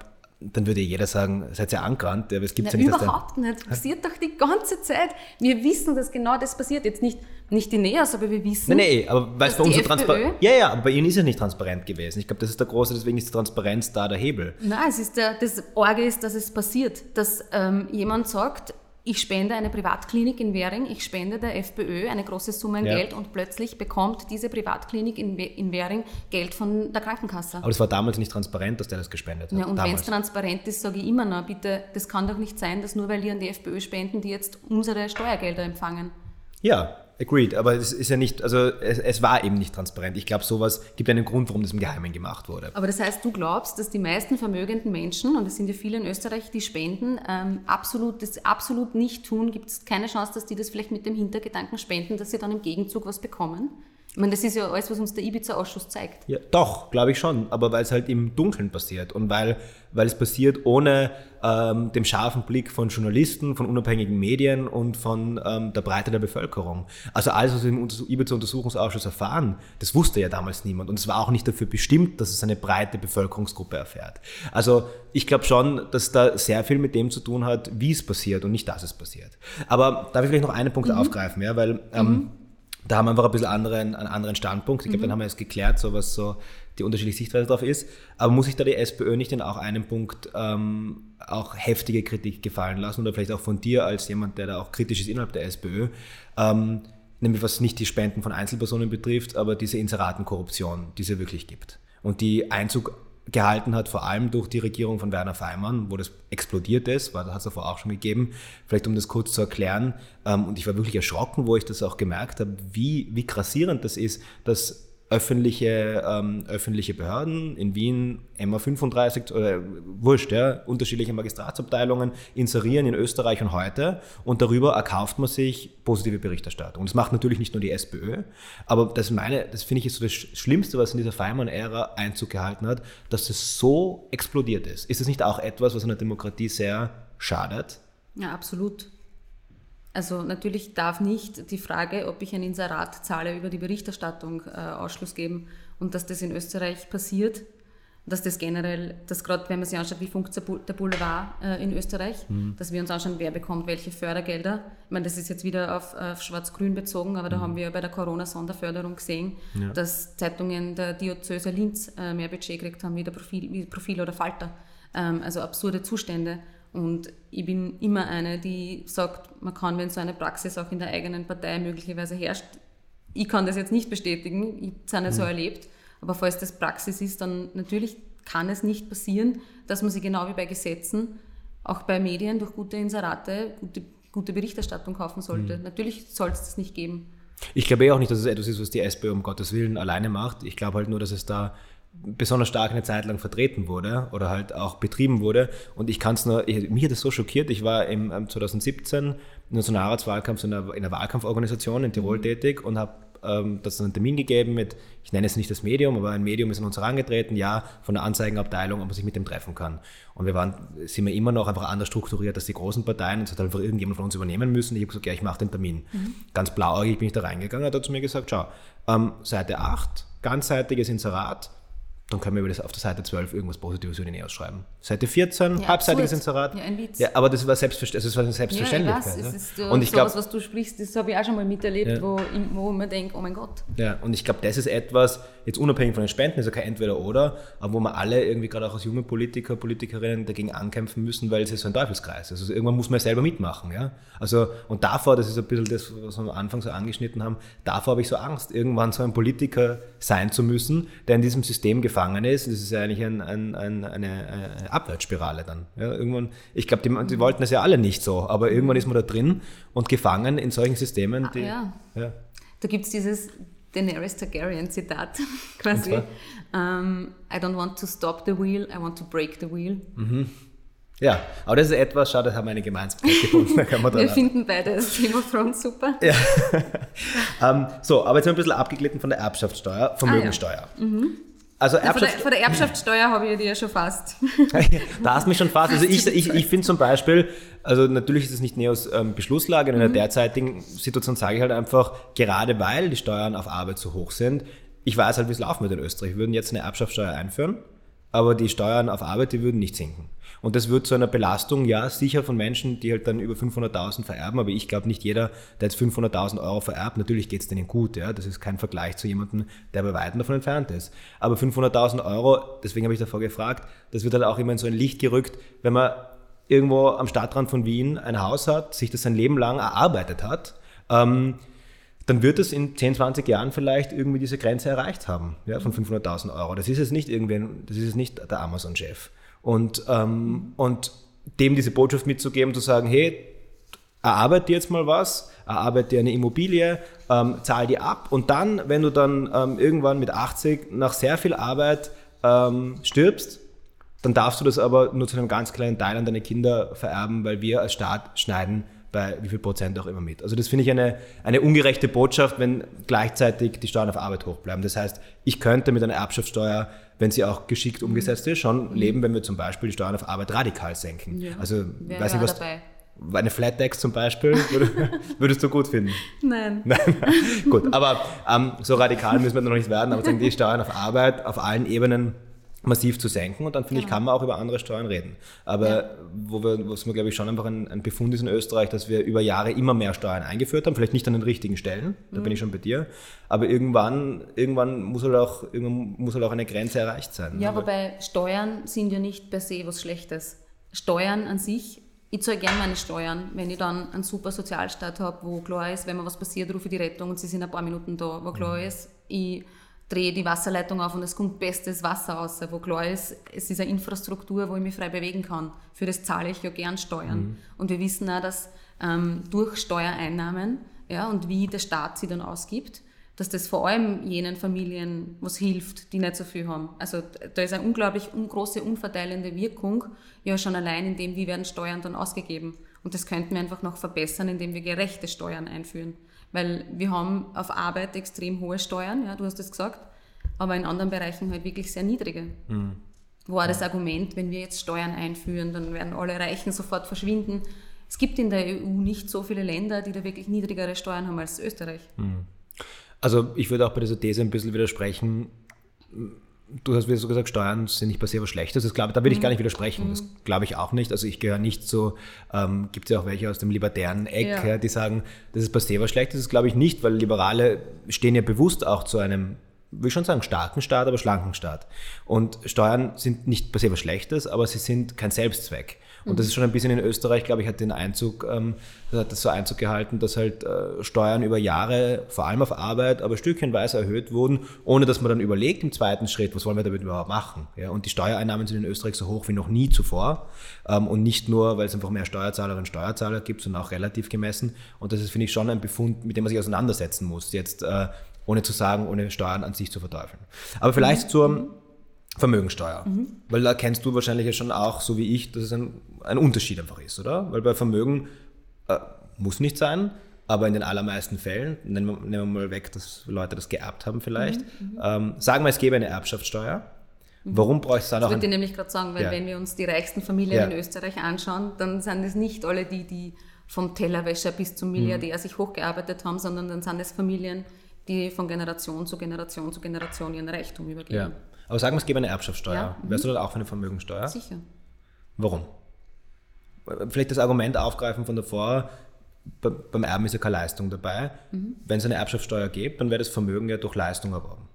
[SPEAKER 2] dann würde jeder sagen, seid ihr angerannt, aber es gibt ja nicht.
[SPEAKER 1] Überhaupt nicht. Das passiert doch die ganze Zeit. Wir wissen, dass genau das passiert. Jetzt nicht, nicht die Neos, aber wir wissen.
[SPEAKER 2] Nein, nein, aber weil es bei uns so transparent Ja, ja, aber bei Ihnen ist es nicht transparent gewesen. Ich glaube, das ist der große, deswegen ist die Transparenz da der Hebel.
[SPEAKER 1] Nein, es ist der, das Orge ist, dass es passiert. Dass ähm, jemand sagt, ich spende eine Privatklinik in Währing, ich spende der FPÖ eine große Summe an ja. Geld und plötzlich bekommt diese Privatklinik in, in Währing Geld von der Krankenkasse.
[SPEAKER 2] Aber es war damals nicht transparent, dass der das gespendet hat.
[SPEAKER 1] Ja, und wenn es transparent ist, sage ich immer noch, bitte, das kann doch nicht sein, dass nur weil die an die FPÖ spenden, die jetzt unsere Steuergelder empfangen.
[SPEAKER 2] Ja, Agreed, aber es ist ja nicht, also es, es war eben nicht transparent. Ich glaube, sowas gibt einen Grund, warum das im Geheimen gemacht wurde.
[SPEAKER 1] Aber das heißt, du glaubst, dass die meisten vermögenden Menschen, und es sind ja viele in Österreich, die spenden, ähm, absolut, das absolut nicht tun, gibt es keine Chance, dass die das vielleicht mit dem Hintergedanken spenden, dass sie dann im Gegenzug was bekommen? Ich meine, das ist ja alles, was uns der Ibiza-Ausschuss zeigt.
[SPEAKER 2] Ja, doch, glaube ich schon. Aber weil es halt im Dunkeln passiert und weil, weil es passiert ohne ähm, dem scharfen Blick von Journalisten, von unabhängigen Medien und von ähm, der Breite der Bevölkerung. Also alles, was wir im Ibiza-Untersuchungsausschuss erfahren, das wusste ja damals niemand. Und es war auch nicht dafür bestimmt, dass es eine breite Bevölkerungsgruppe erfährt. Also ich glaube schon, dass da sehr viel mit dem zu tun hat, wie es passiert und nicht, dass es passiert. Aber darf ich vielleicht noch einen Punkt mhm. aufgreifen, ja, weil ähm, mhm da haben wir einfach ein bisschen anderen, einen anderen Standpunkt. Ich glaube, mhm. dann haben wir jetzt geklärt, so was so die unterschiedliche Sichtweise drauf ist. Aber muss sich da die SPÖ nicht in auch einem Punkt ähm, auch heftige Kritik gefallen lassen oder vielleicht auch von dir als jemand, der da auch kritisch ist innerhalb der SPÖ? Ähm, nämlich was nicht die Spenden von Einzelpersonen betrifft, aber diese Inseratenkorruption, die es ja wirklich gibt. Und die Einzug gehalten hat, vor allem durch die Regierung von Werner Feimann, wo das explodiert ist, war, das hat es davor auch schon gegeben, vielleicht um das kurz zu erklären. Ähm, und ich war wirklich erschrocken, wo ich das auch gemerkt habe, wie, wie grassierend das ist, dass öffentliche, ähm, öffentliche Behörden in Wien, MA35 oder wurscht, ja, unterschiedliche Magistratsabteilungen inserieren in Österreich und heute und darüber erkauft man sich positive Berichterstattung. Und das macht natürlich nicht nur die SPÖ, aber das meine, das finde ich ist so das Schlimmste, was in dieser Feimann-Ära Einzug gehalten hat, dass es so explodiert ist. Ist es nicht auch etwas, was einer Demokratie sehr schadet?
[SPEAKER 1] Ja, absolut. Also natürlich darf nicht die Frage, ob ich ein Inserat zahle, über die Berichterstattung äh, Ausschluss geben und dass das in Österreich passiert, dass das generell, dass gerade wenn man sich anschaut, wie funktioniert der Boulevard äh, in Österreich, mhm. dass wir uns anschauen, wer bekommt welche Fördergelder. Ich meine, das ist jetzt wieder auf, auf Schwarz-Grün bezogen, aber da mhm. haben wir bei der Corona-Sonderförderung gesehen, ja. dass Zeitungen der Diözese Linz äh, mehr Budget gekriegt haben wie der Profil, wie Profil oder Falter. Ähm, also absurde Zustände. Und ich bin immer eine, die sagt, man kann, wenn so eine Praxis auch in der eigenen Partei möglicherweise herrscht, ich kann das jetzt nicht bestätigen, ich habe es nicht mhm. so erlebt, aber falls das Praxis ist, dann natürlich kann es nicht passieren, dass man sich genau wie bei Gesetzen auch bei Medien durch gute Inserate gute, gute Berichterstattung kaufen sollte. Mhm. Natürlich soll es das nicht geben.
[SPEAKER 2] Ich glaube eh auch nicht, dass es etwas ist, was die SPÖ um Gottes Willen alleine macht. Ich glaube halt nur, dass es da besonders stark eine Zeit lang vertreten wurde oder halt auch betrieben wurde. Und ich kann es nur, ich, mich hat das so schockiert. Ich war im 2017 ähm, in so einem Nationalratswahlkampf in einer, in einer Wahlkampforganisation in Tirol tätig und habe ähm, das einen Termin gegeben mit, ich nenne es nicht das Medium, aber ein Medium ist an uns herangetreten, ja, von der Anzeigenabteilung, ob man sich mit dem treffen kann. Und wir waren, sind wir immer noch einfach anders strukturiert als die großen Parteien. Es hat einfach irgendjemand von uns übernehmen müssen. Ich habe gesagt, ja, ich mache den Termin. Mhm. Ganz blauäugig bin ich da reingegangen, hat er zu mir gesagt, schau, ähm, Seite 8, ganzseitiges Inserat, dann können wir über das auf der Seite 12 irgendwas Positives über die Neos schreiben. Seite 14, ja, halbseitiges Inserat. Ja, ein Witz. Ja, aber das war selbstverständlich. Das war eine Selbstverständlichkeit. Ja, ich weiß,
[SPEAKER 1] es ist, und ich glaube, was du sprichst, das habe ich auch schon mal miterlebt, ja. wo, wo man denkt, oh mein Gott.
[SPEAKER 2] Ja, und ich glaube, das ist etwas, jetzt unabhängig von den Spenden, ist ja kein Entweder-Oder, aber wo wir alle irgendwie gerade auch als junge Politiker, Politikerinnen dagegen ankämpfen müssen, weil es ist so ein Teufelskreis. Also irgendwann muss man ja selber mitmachen. Ja? Also, und davor, das ist ein bisschen das, was wir am Anfang so angeschnitten haben, davor habe ich so Angst, irgendwann so ein Politiker sein zu müssen, der in diesem System gefangen ist. Das ist ja eigentlich ein, ein, ein, eine, eine, Abwärtsspirale dann. Ja? Irgendwann, ich glaube, die, die, wollten das ja alle nicht so, aber irgendwann ist man da drin und gefangen in solchen Systemen. Die,
[SPEAKER 1] ah, ja. ja. Da gibt es dieses Daenerys Targaryen Zitat quasi. Um, I don't want to stop the wheel, I want to break the wheel.
[SPEAKER 2] Mhm. Ja, aber das ist etwas, schade, haben wir eine Gemeinsamkeit gefunden. Da
[SPEAKER 1] kann man wir finden beide das Game of Thrones super.
[SPEAKER 2] Ja. um, ähm, so, aber jetzt sind wir ein bisschen abgeglitten von der Erbschaftssteuer, Vermögensteuer. Ah, ja. mhm.
[SPEAKER 1] Also Erbschaft von, der, von, der, Erbschaftssteuer habe ich dir ja schon fast.
[SPEAKER 2] da hast du mich schon fast. Also ich, ich, ich finde zum Beispiel, also natürlich ist es nicht Neos ähm, Beschlusslage, in der mhm. derzeitigen Situation sage ich halt einfach, gerade weil die Steuern auf Arbeit so hoch sind, ich weiß halt, wie es laufen wird in Österreich. Wir würden jetzt eine Erbschaftssteuer einführen, aber die Steuern auf Arbeit, die würden nicht sinken. Und das wird zu einer Belastung, ja, sicher von Menschen, die halt dann über 500.000 vererben, aber ich glaube nicht jeder, der jetzt 500.000 Euro vererbt, natürlich geht es denen gut, ja, das ist kein Vergleich zu jemandem, der bei Weitem davon entfernt ist. Aber 500.000 Euro, deswegen habe ich davor gefragt, das wird halt auch immer in so ein Licht gerückt, wenn man irgendwo am Stadtrand von Wien ein Haus hat, sich das sein Leben lang erarbeitet hat, ähm, dann wird es in 10, 20 Jahren vielleicht irgendwie diese Grenze erreicht haben, ja, von 500.000 Euro. Das ist es nicht irgendwann, das ist es nicht der Amazon-Chef. Und, ähm, und dem diese Botschaft mitzugeben, zu sagen, hey, erarbeite jetzt mal was, erarbeite dir eine Immobilie, ähm, zahl die ab. Und dann, wenn du dann ähm, irgendwann mit 80 nach sehr viel Arbeit ähm, stirbst, dann darfst du das aber nur zu einem ganz kleinen Teil an deine Kinder vererben, weil wir als Staat schneiden bei wie viel Prozent auch immer mit. Also das finde ich eine, eine ungerechte Botschaft, wenn gleichzeitig die Steuern auf Arbeit hoch bleiben. Das heißt, ich könnte mit einer Erbschaftssteuer, wenn sie auch geschickt umgesetzt ist, schon mhm. leben, wenn wir zum Beispiel die Steuern auf Arbeit radikal senken. Ja. Also, Wer weiß nicht, was, dabei? Eine Flat Tax zum Beispiel, würdest du gut finden?
[SPEAKER 1] Nein.
[SPEAKER 2] Nein. gut, aber ähm, so radikal müssen wir noch nicht werden, aber die Steuern auf Arbeit auf allen Ebenen massiv zu senken und dann finde genau. ich, kann man auch über andere Steuern reden. Aber ja. wo wir, was mir glaube ich schon einfach ein, ein, Befund ist in Österreich, dass wir über Jahre immer mehr Steuern eingeführt haben, vielleicht nicht an den richtigen Stellen, da mhm. bin ich schon bei dir, aber irgendwann, irgendwann muss halt auch, irgendwann muss halt auch eine Grenze erreicht sein.
[SPEAKER 1] Ja, wobei Steuern sind ja nicht per se was Schlechtes. Steuern an sich ich zahle gerne meine Steuern, wenn ich dann einen super Sozialstaat habe, wo klar ist, wenn mir was passiert, rufe ich die Rettung und sie sind ein paar Minuten da, wo klar mhm. ist, ich drehe die Wasserleitung auf und es kommt bestes Wasser raus, wo klar ist, es ist eine Infrastruktur, wo ich mich frei bewegen kann. Für das zahle ich ja gern Steuern. Mhm. Und wir wissen auch, dass ähm, durch Steuereinnahmen ja, und wie der Staat sie dann ausgibt, dass das vor allem jenen Familien was hilft, die nicht so viel haben. Also da ist eine unglaublich große umverteilende Wirkung, ja schon allein in dem, wie werden Steuern dann ausgegeben. Und das könnten wir einfach noch verbessern, indem wir gerechte Steuern einführen. Weil wir haben auf Arbeit extrem hohe Steuern, ja, du hast es gesagt, aber in anderen Bereichen halt wirklich sehr niedrige. Mhm. Wo auch das Argument, wenn wir jetzt Steuern einführen, dann werden alle Reichen sofort verschwinden. Es gibt in der EU nicht so viele Länder, die da wirklich niedrigere Steuern haben als Österreich. Mhm.
[SPEAKER 2] Also ich würde auch bei dieser These ein bisschen widersprechen du hast wie so gesagt, Steuern sind nicht per se was Schlechtes. Das glaub, da will ich gar nicht widersprechen. Das glaube ich auch nicht. Also ich gehöre nicht so, ähm, gibt es ja auch welche aus dem libertären Eck, ja. Ja, die sagen, das ist per se was Schlechtes. Das glaube ich nicht, weil Liberale stehen ja bewusst auch zu einem will schon sagen, starken Staat, aber schlanken Staat. Und Steuern sind nicht per se was Schlechtes, aber sie sind kein Selbstzweck. Und das ist schon ein bisschen in Österreich, glaube ich, hat den Einzug, ähm, hat das so Einzug gehalten, dass halt äh, Steuern über Jahre, vor allem auf Arbeit, aber stückchenweise erhöht wurden, ohne dass man dann überlegt im zweiten Schritt, was wollen wir damit überhaupt machen. Ja? Und die Steuereinnahmen sind in Österreich so hoch wie noch nie zuvor. Ähm, und nicht nur, weil es einfach mehr Steuerzahlerinnen und Steuerzahler gibt, sondern auch relativ gemessen. Und das ist, finde ich, schon ein Befund, mit dem man sich auseinandersetzen muss. Jetzt äh, ohne zu sagen, ohne Steuern an sich zu verteufeln. Aber vielleicht mhm. zur Vermögensteuer. Mhm. Weil da kennst du wahrscheinlich ja schon auch, so wie ich, dass es ein, ein Unterschied einfach ist, oder? Weil bei Vermögen äh, muss nicht sein, aber in den allermeisten Fällen, nehmen wir, nehmen wir mal weg, dass Leute das geerbt haben vielleicht, mhm, mhm. ähm, sagen wir, es gäbe eine Erbschaftssteuer. Mhm. Warum bräuchte es dann
[SPEAKER 1] auch... Das würde ich nämlich gerade sagen, weil ja. wenn wir uns die reichsten Familien ja. in Österreich anschauen, dann sind es nicht alle die, die vom Tellerwäscher bis zum Milliardär mhm. sich hochgearbeitet haben, sondern dann sind es Familien, die von Generation zu Generation zu Generation ihren Reichtum übergeben. Ja.
[SPEAKER 2] Aber sagen wir, es gäbe eine Erbschaftssteuer. Ja. Wärst du dann auch für eine Vermögensteuer?
[SPEAKER 1] Sicher.
[SPEAKER 2] Warum? Vielleicht das Argument aufgreifen von davor, beim Erben ist ja keine Leistung dabei. Mhm. Wenn es eine Erbschaftssteuer gibt, dann wäre das Vermögen ja durch Leistung erworben.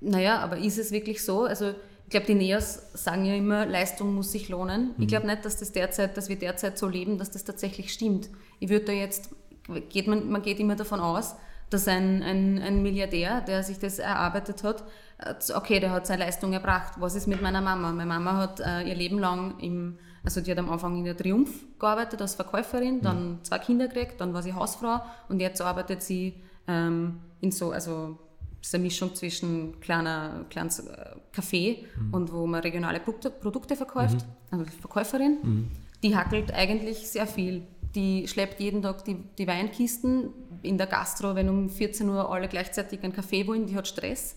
[SPEAKER 1] Naja, aber ist es wirklich so? Also ich glaube, die NEOS sagen ja immer, Leistung muss sich lohnen. Mhm. Ich glaube nicht, dass das derzeit, dass wir derzeit so leben, dass das tatsächlich stimmt. Ich würde da jetzt, geht man, man geht immer davon aus, dass ein, ein, ein Milliardär, der sich das erarbeitet hat, okay, der hat seine Leistung erbracht. Was ist mit meiner Mama? Meine Mama hat äh, ihr Leben lang im, also die hat am Anfang in der Triumph gearbeitet als Verkäuferin, mhm. dann zwei Kinder gekriegt, dann war sie Hausfrau und jetzt arbeitet sie ähm, in so, also ist eine Mischung zwischen kleiner, kleines äh, Café mhm. und wo man regionale Produkte verkauft, mhm. also Verkäuferin. Mhm. Die hackelt eigentlich sehr viel. Die schleppt jeden Tag die, die Weinkisten in der Gastro, wenn um 14 Uhr alle gleichzeitig einen Kaffee wollen, die hat Stress.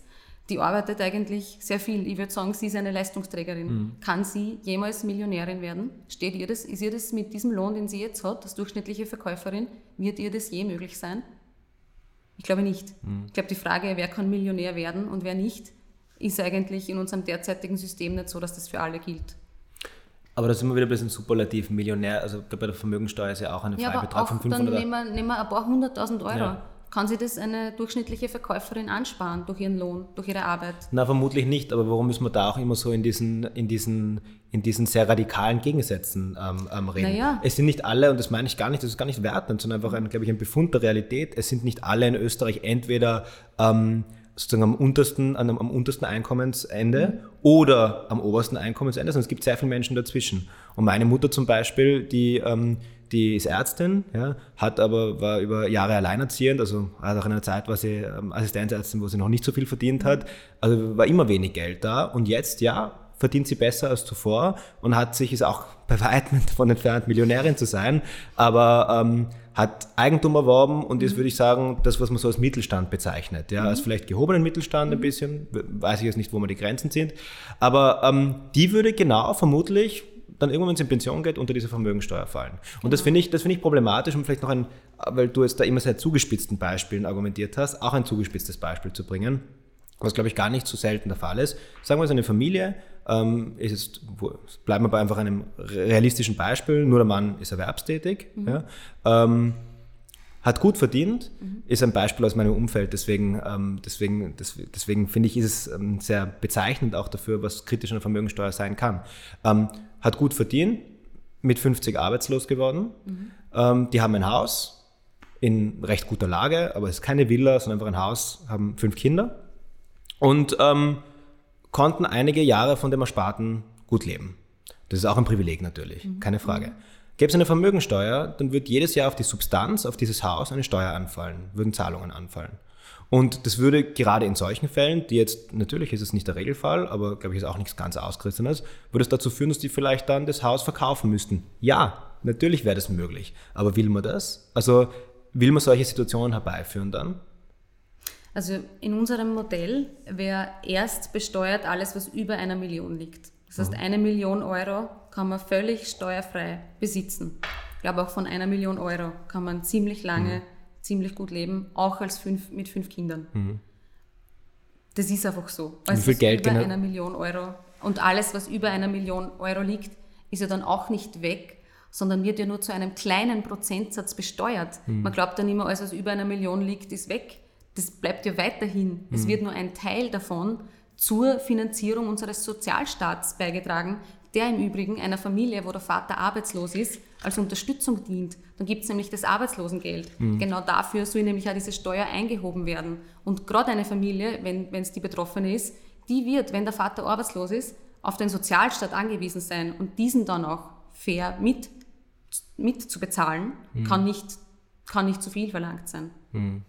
[SPEAKER 1] Die arbeitet eigentlich sehr viel. Ich würde sagen, sie ist eine Leistungsträgerin. Mhm. Kann sie jemals Millionärin werden? Steht ihr das? Ist ihr das mit diesem Lohn, den sie jetzt hat, als durchschnittliche Verkäuferin, wird ihr das je möglich sein? Ich glaube nicht. Mhm. Ich glaube, die Frage, wer kann Millionär werden und wer nicht, ist eigentlich in unserem derzeitigen System nicht so, dass das für alle gilt.
[SPEAKER 2] Aber da sind wir wieder ein bisschen superlativ. Millionär, also bei der Vermögensteuer ist ja auch ein Freibetrag
[SPEAKER 1] ja, von 500 Euro. Dann nehmen wir, nehmen wir ein paar hunderttausend Euro. Ja. Kann sich das eine durchschnittliche Verkäuferin ansparen durch ihren Lohn, durch ihre Arbeit?
[SPEAKER 2] Na, vermutlich nicht, aber warum müssen wir da auch immer so in diesen, in diesen, in diesen sehr radikalen Gegensätzen ähm, ähm, reden? Naja. Es sind nicht alle, und das meine ich gar nicht, das ist gar nicht wertend, sondern einfach ein, glaube ich, ein Befund der Realität. Es sind nicht alle in Österreich entweder ähm, sozusagen am untersten, am, am untersten Einkommensende mhm. oder am obersten Einkommensende, sondern es gibt sehr viele Menschen dazwischen. Und meine Mutter zum Beispiel, die ähm, die ist Ärztin, ja, hat aber, war über Jahre alleinerziehend, also hat auch in einer Zeit war sie ähm, Assistenzärztin, wo sie noch nicht so viel verdient hat. Also war immer wenig Geld da und jetzt, ja, verdient sie besser als zuvor und hat sich, ist auch bei weitem davon entfernt, Millionärin zu sein, aber ähm, hat Eigentum erworben und ist, würde ich sagen, das, was man so als Mittelstand bezeichnet. Ja, mhm. als vielleicht gehobenen Mittelstand ein mhm. bisschen, weiß ich jetzt nicht, wo man die Grenzen sind, aber ähm, die würde genau vermutlich dann irgendwann, wenn es in Pension geht, unter diese Vermögensteuer fallen. Und das finde ich, find ich problematisch, um vielleicht noch ein, weil du jetzt da immer sehr zugespitzten Beispielen argumentiert hast, auch ein zugespitztes Beispiel zu bringen, was glaube ich gar nicht so selten der Fall ist. Sagen wir es eine Familie, ähm, ist jetzt, wo, bleiben wir bei einfach einem realistischen Beispiel, nur der Mann ist erwerbstätig, mhm. ja, ähm, hat gut verdient, mhm. ist ein Beispiel aus meinem Umfeld. Deswegen, ähm, deswegen, deswegen finde ich, ist es ähm, sehr bezeichnend auch dafür, was kritisch an der Vermögensteuer sein kann. Hat gut verdient, mit 50 arbeitslos geworden. Mhm. Ähm, die haben ein Haus in recht guter Lage, aber es ist keine Villa, sondern einfach ein Haus, haben fünf Kinder und ähm, konnten einige Jahre von dem Ersparten gut leben. Das ist auch ein Privileg natürlich, mhm. keine Frage. Gäbe es eine Vermögensteuer, dann würde jedes Jahr auf die Substanz, auf dieses Haus eine Steuer anfallen, würden Zahlungen anfallen. Und das würde gerade in solchen Fällen, die jetzt, natürlich ist es nicht der Regelfall, aber glaube ich ist auch nichts ganz Ausgerissenes, würde es dazu führen, dass die vielleicht dann das Haus verkaufen müssten. Ja, natürlich wäre das möglich. Aber will man das? Also will man solche Situationen herbeiführen dann?
[SPEAKER 1] Also in unserem Modell wäre erst besteuert alles, was über einer Million liegt. Das heißt, mhm. eine Million Euro kann man völlig steuerfrei besitzen. Ich glaube, auch von einer Million Euro kann man ziemlich lange mhm ziemlich gut leben, auch als fünf, mit fünf Kindern. Mhm. Das ist einfach so.
[SPEAKER 2] Also Wie viel Geld
[SPEAKER 1] über genau? einer Million Euro und alles, was über einer Million Euro liegt, ist ja dann auch nicht weg, sondern wird ja nur zu einem kleinen Prozentsatz besteuert. Mhm. Man glaubt dann immer, alles, was über einer Million liegt, ist weg. Das bleibt ja weiterhin. Mhm. Es wird nur ein Teil davon zur Finanzierung unseres Sozialstaats beigetragen, der im Übrigen einer Familie, wo der Vater arbeitslos ist, als Unterstützung dient. Dann gibt es nämlich das Arbeitslosengeld. Mhm. Genau dafür soll nämlich auch diese Steuer eingehoben werden. Und gerade eine Familie, wenn es die Betroffene ist, die wird, wenn der Vater arbeitslos ist, auf den Sozialstaat angewiesen sein und diesen dann auch fair mit, mit zu bezahlen, mhm. kann, nicht, kann nicht zu viel verlangt sein. Mhm.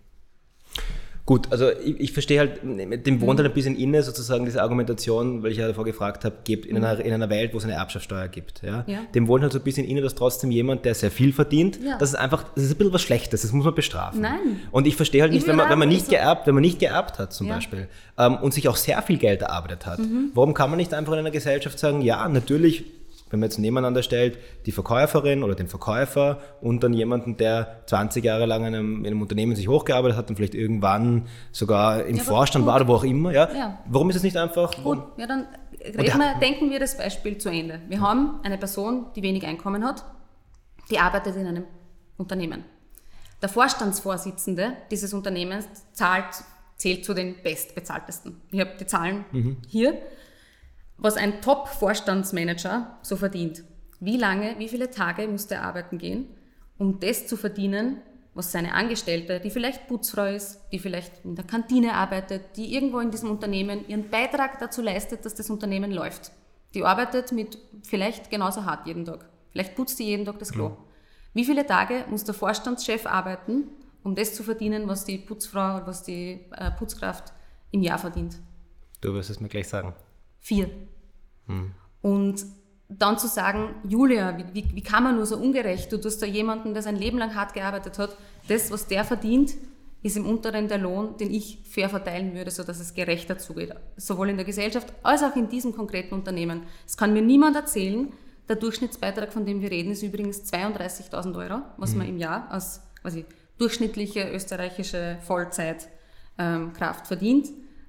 [SPEAKER 2] Gut, also ich, ich verstehe halt, dem wohnt halt ein bisschen inne sozusagen diese Argumentation, weil ich ja davor gefragt habe, gibt in, einer, in einer Welt, wo es eine Erbschaftssteuer gibt. Ja? ja. Dem wohnt halt so ein bisschen inne, dass trotzdem jemand, der sehr viel verdient, ja. das ist einfach, das ist ein bisschen was Schlechtes, das muss man bestrafen.
[SPEAKER 1] Nein.
[SPEAKER 2] Und ich verstehe halt nicht, wenn man, wenn man nicht geerbt, wenn man nicht geerbt hat zum ja. Beispiel ähm, und sich auch sehr viel Geld erarbeitet hat, mhm. warum kann man nicht einfach in einer Gesellschaft sagen, ja, natürlich wenn man jetzt nebeneinander stellt, die Verkäuferin oder den Verkäufer und dann jemanden, der 20 Jahre lang in einem, in einem Unternehmen sich hochgearbeitet hat und vielleicht irgendwann sogar im ja, Vorstand war oder wo auch immer, ja? ja. Warum ist es nicht einfach?
[SPEAKER 1] Gut, ja, dann wir, denken wir das Beispiel zu Ende. Wir haben eine Person, die wenig Einkommen hat, die arbeitet in einem Unternehmen. Der Vorstandsvorsitzende dieses Unternehmens zahlt, zählt zu den bestbezahltesten. Ich habe die Zahlen mhm. hier was ein Top-Vorstandsmanager so verdient. Wie lange, wie viele Tage muss der arbeiten gehen, um das zu verdienen, was seine Angestellte, die vielleicht Putzfrau ist, die vielleicht in der Kantine arbeitet, die irgendwo in diesem Unternehmen ihren Beitrag dazu leistet, dass das Unternehmen läuft. Die arbeitet mit vielleicht genauso hart jeden Tag. Vielleicht putzt die jeden Tag das Klo. Ja. Wie viele Tage muss der Vorstandschef arbeiten, um das zu verdienen, was die Putzfrau oder was die äh, Putzkraft im Jahr verdient?
[SPEAKER 2] Du wirst es mir gleich sagen.
[SPEAKER 1] Vier. Hm. Und dann zu sagen, Julia, wie, wie, wie, kann man nur so ungerecht? Du tust da jemanden, der sein Leben lang hart gearbeitet hat, das, was der verdient, ist im unteren der Lohn, den ich fair verteilen würde, sodass es gerechter zugeht. Sowohl in der Gesellschaft als auch in diesem konkreten Unternehmen. Es kann mir niemand erzählen, der Durchschnittsbeitrag, von dem wir reden, ist übrigens 32.000 Euro, was mhm. man im Jahr als quasi durchschnittliche österreichische Vollzeitkraft ähm, verdient,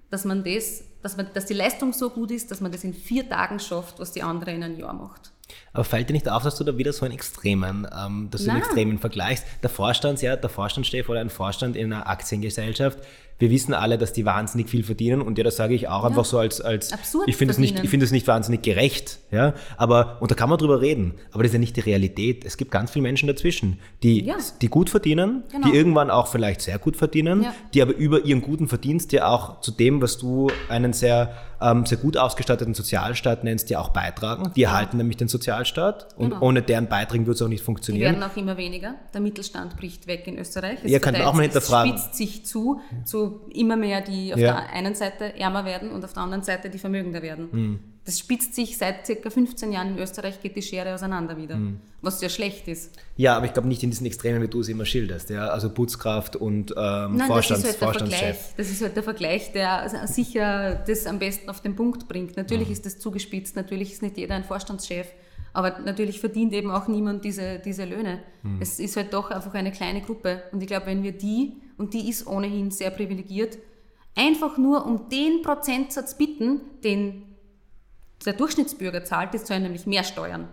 [SPEAKER 1] dass man das dass, man, dass die Leistung so gut ist, dass man das in vier Tagen schafft, was die andere in einem Jahr macht.
[SPEAKER 2] Aber fällt dir nicht auf, dass du da wieder so einen extremen, ähm, dass du einen extremen vergleichst? Der Vorstand, ja, der Vorstandschef oder ein Vorstand in einer Aktiengesellschaft wir wissen alle, dass die wahnsinnig viel verdienen und ja, das sage ich auch ja. einfach so als, als Absurd ich finde es nicht, ich finde es nicht wahnsinnig gerecht, ja, aber, und da kann man drüber reden, aber das ist ja nicht die Realität. Es gibt ganz viele Menschen dazwischen, die, ja. die gut verdienen, genau. die irgendwann auch vielleicht sehr gut verdienen, ja. die aber über ihren guten Verdienst ja auch zu dem, was du einen sehr, ähm, sehr gut ausgestatteten Sozialstaat nennst, ja auch beitragen. Die erhalten nämlich den Sozialstaat und genau. ohne deren Beiträgen würde es auch nicht funktionieren.
[SPEAKER 1] Die werden auch immer weniger. Der Mittelstand bricht weg in Österreich.
[SPEAKER 2] Es ja, kann man auch mal hinterfragen.
[SPEAKER 1] Es spitzt sich zu, zu immer mehr die auf ja. der einen Seite ärmer werden und auf der anderen Seite die vermögender werden. Mhm. Das spitzt sich seit circa 15 Jahren in Österreich, geht die Schere auseinander wieder, mhm. was sehr schlecht ist.
[SPEAKER 2] Ja, aber ich glaube nicht in diesen Extremen, wie du es immer schilderst. Ja? Also Putzkraft und ähm,
[SPEAKER 1] Nein,
[SPEAKER 2] Vorstands,
[SPEAKER 1] das ist halt der Vergleich. Das ist halt der Vergleich, der sicher das am besten auf den Punkt bringt. Natürlich mhm. ist das zugespitzt, natürlich ist nicht jeder ein Vorstandschef. Aber natürlich verdient eben auch niemand diese, diese Löhne. Mhm. Es ist halt doch einfach eine kleine Gruppe. Und ich glaube, wenn wir die und die ist ohnehin sehr privilegiert, einfach nur um den Prozentsatz bitten, den der Durchschnittsbürger zahlt, die zahlen nämlich mehr Steuern,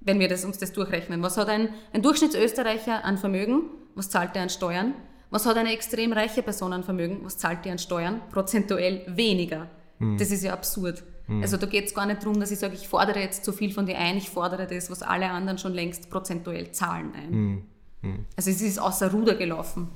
[SPEAKER 1] wenn wir das, uns das durchrechnen. Was hat ein, ein Durchschnittsösterreicher an Vermögen? Was zahlt er an Steuern? Was hat eine extrem reiche Person an Vermögen? Was zahlt die an Steuern? Prozentuell weniger. Mhm. Das ist ja absurd. Mhm. Also da geht es gar nicht darum, dass ich sage, ich fordere jetzt zu viel von dir ein, ich fordere das, was alle anderen schon längst prozentuell zahlen ein. Mhm. Also es ist außer Ruder gelaufen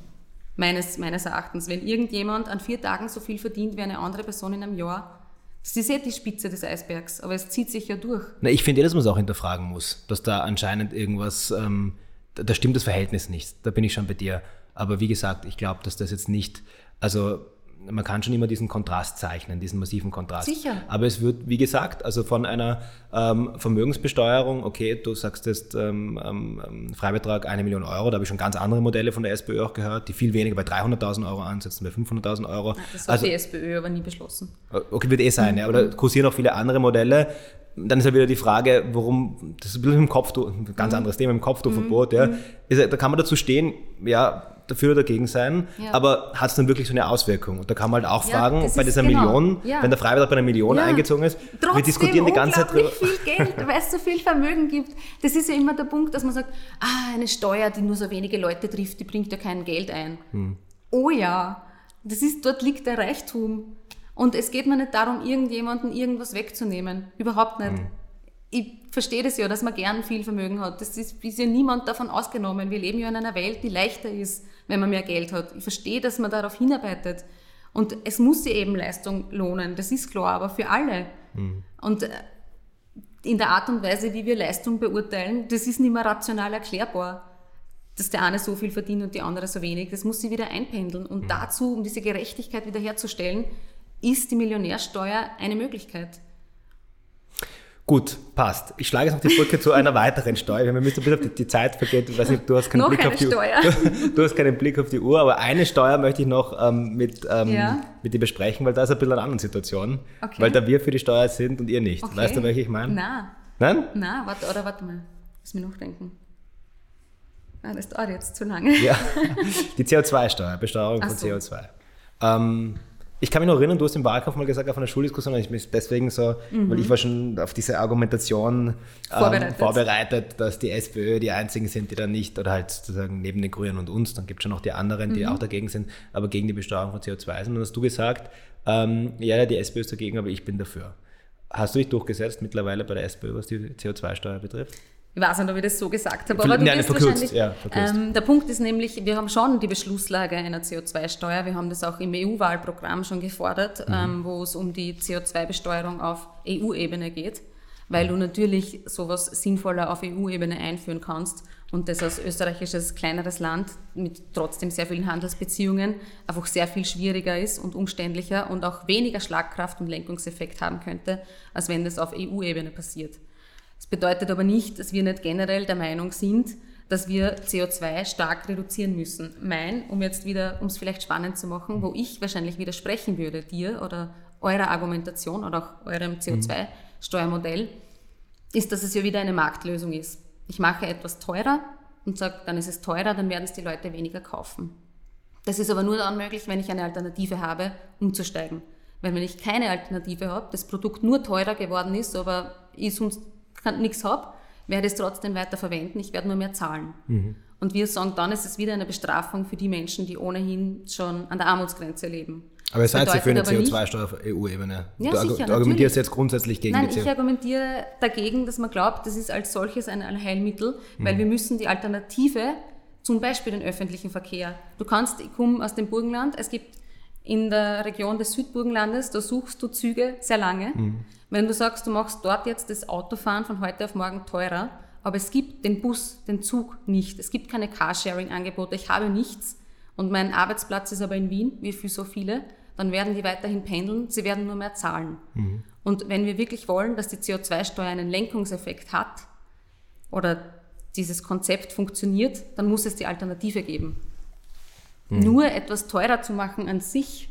[SPEAKER 1] meines, meines Erachtens. Wenn irgendjemand an vier Tagen so viel verdient wie eine andere Person in einem Jahr, das ist ja die Spitze des Eisbergs, aber es zieht sich ja durch.
[SPEAKER 2] Na, ich finde, dass man es auch hinterfragen muss, dass da anscheinend irgendwas, ähm, da, da stimmt das Verhältnis nicht. Da bin ich schon bei dir. Aber wie gesagt, ich glaube, dass das jetzt nicht, also man kann schon immer diesen Kontrast zeichnen, diesen massiven Kontrast.
[SPEAKER 1] Sicher.
[SPEAKER 2] Aber es wird, wie gesagt, also von einer ähm, Vermögensbesteuerung, okay, du sagst jetzt ähm, ähm, Freibetrag eine Million Euro, da habe ich schon ganz andere Modelle von der SPÖ auch gehört, die viel weniger bei 300.000 Euro ansetzen, bei 500.000 Euro.
[SPEAKER 1] Das hat also, die SPÖ aber nie beschlossen.
[SPEAKER 2] Okay, wird eh sein, mhm. ja, aber da kursieren auch viele andere Modelle. Dann ist ja wieder die Frage, warum, das ist ein bisschen im Kopftuch, ein ganz mhm. anderes Thema, im Kopftuchverbot, mhm. ja. Ist, da kann man dazu stehen, ja, dafür oder dagegen sein, ja. aber hat es dann wirklich so eine Auswirkung? Und da kann man halt auch ja, fragen, bei dieser genau. Million, ja. wenn der Freibetrag bei einer Million eingezogen ist,
[SPEAKER 1] Trotzdem wir diskutieren die ganze Zeit drüber. viel Geld, weil es so viel Vermögen gibt. Das ist ja immer der Punkt, dass man sagt, ah, eine Steuer, die nur so wenige Leute trifft, die bringt ja kein Geld ein. Hm. Oh ja, das ist, dort liegt der Reichtum. Und es geht mir nicht darum, irgendjemanden irgendwas wegzunehmen. Überhaupt nicht. Hm ich verstehe das ja, dass man gern viel Vermögen hat. Das ist, ist ja niemand davon ausgenommen. Wir leben ja in einer Welt, die leichter ist, wenn man mehr Geld hat. Ich verstehe, dass man darauf hinarbeitet. Und es muss sich eben Leistung lohnen, das ist klar, aber für alle. Mhm. Und äh, in der Art und Weise, wie wir Leistung beurteilen, das ist nicht mehr rational erklärbar. dass der eine so viel verdient und die andere so wenig. Das muss sie wieder einpendeln. Und mhm. dazu, um diese Gerechtigkeit wiederherzustellen, ist die Millionärsteuer eine Möglichkeit.
[SPEAKER 2] Gut, passt. Ich schlage jetzt noch die Brücke zu einer weiteren Steuer. Wir müssen ein bisschen auf die, die Zeit vergeht. Ich weiß nicht, du hast keinen Blick auf die Steuer. Uhr. Du hast keinen Blick auf die Uhr, aber eine Steuer möchte ich noch ähm, mit, ähm, ja. mit dir besprechen, weil da ist ein bisschen eine andere Situation. Okay. Weil da wir für die Steuer sind und ihr nicht. Okay. Weißt du, welche ich meine?
[SPEAKER 1] Nein.
[SPEAKER 2] Nein?
[SPEAKER 1] Nein, warte, oder warte mal. Lass mich nachdenken. Ah, das dauert jetzt zu lange.
[SPEAKER 2] Ja, die CO2-Steuer, Besteuerung Ach von so. CO2. Ähm, ich kann mich noch erinnern, du hast im Wahlkampf mal gesagt, auf einer Schuldiskussion, ich bin deswegen so, mhm. weil ich war schon auf diese Argumentation vorbereitet. Ähm, vorbereitet. dass die SPÖ die einzigen sind, die da nicht, oder halt sozusagen neben den Grünen und uns, dann gibt es schon noch die anderen, die mhm. auch dagegen sind, aber gegen die Besteuerung von CO2 sind. Und hast du gesagt, ähm, ja, die SPÖ ist dagegen, aber ich bin dafür. Hast du dich durchgesetzt mittlerweile bei der SPÖ, was die CO2-Steuer betrifft?
[SPEAKER 1] Ich weiß nicht, ob ich das so gesagt habe, aber du Nein, verkürzt, ja, verkürzt. Ähm, der Punkt ist nämlich, wir haben schon die Beschlusslage einer CO2-Steuer. Wir haben das auch im EU-Wahlprogramm schon gefordert, mhm. ähm, wo es um die CO2-Besteuerung auf EU-Ebene geht, weil du natürlich sowas sinnvoller auf EU-Ebene einführen kannst und das als österreichisches kleineres Land mit trotzdem sehr vielen Handelsbeziehungen einfach sehr viel schwieriger ist und umständlicher und auch weniger Schlagkraft und Lenkungseffekt haben könnte, als wenn das auf EU-Ebene passiert. Das bedeutet aber nicht, dass wir nicht generell der Meinung sind, dass wir CO2 stark reduzieren müssen. Mein, um jetzt wieder, um es vielleicht spannend zu machen, wo ich wahrscheinlich widersprechen würde, dir oder eurer Argumentation oder auch eurem CO2-Steuermodell, ist, dass es ja wieder eine Marktlösung ist. Ich mache etwas teurer und sage, dann ist es teurer, dann werden es die Leute weniger kaufen. Das ist aber nur dann möglich, wenn ich eine Alternative habe, umzusteigen. Weil wenn ich keine Alternative habe, das Produkt nur teurer geworden ist, aber ich sonst nichts habe, werde es trotzdem weiter verwenden, ich werde nur mehr zahlen. Mhm. Und wir sagen, dann ist es wieder eine Bestrafung für die Menschen, die ohnehin schon an der Armutsgrenze leben.
[SPEAKER 2] Aber ihr seid ja für eine CO2-Steuer auf EU-Ebene. Ja, du, sicher, du argumentierst jetzt grundsätzlich gegen
[SPEAKER 1] Nein,
[SPEAKER 2] die CO2.
[SPEAKER 1] ich argumentiere dagegen, dass man glaubt, das ist als solches ein Allheilmittel, weil mhm. wir müssen die Alternative, zum Beispiel den öffentlichen Verkehr. Du kannst, ich komme aus dem Burgenland, es gibt in der Region des Südburgenlandes, da suchst du Züge sehr lange. Mhm. Wenn du sagst, du machst dort jetzt das Autofahren von heute auf morgen teurer, aber es gibt den Bus, den Zug nicht. Es gibt keine Carsharing-Angebote. Ich habe nichts und mein Arbeitsplatz ist aber in Wien, wie für so viele. Dann werden die weiterhin pendeln. Sie werden nur mehr zahlen. Mhm. Und wenn wir wirklich wollen, dass die CO2-Steuer einen Lenkungseffekt hat oder dieses Konzept funktioniert, dann muss es die Alternative geben. Mhm. Nur etwas teurer zu machen an sich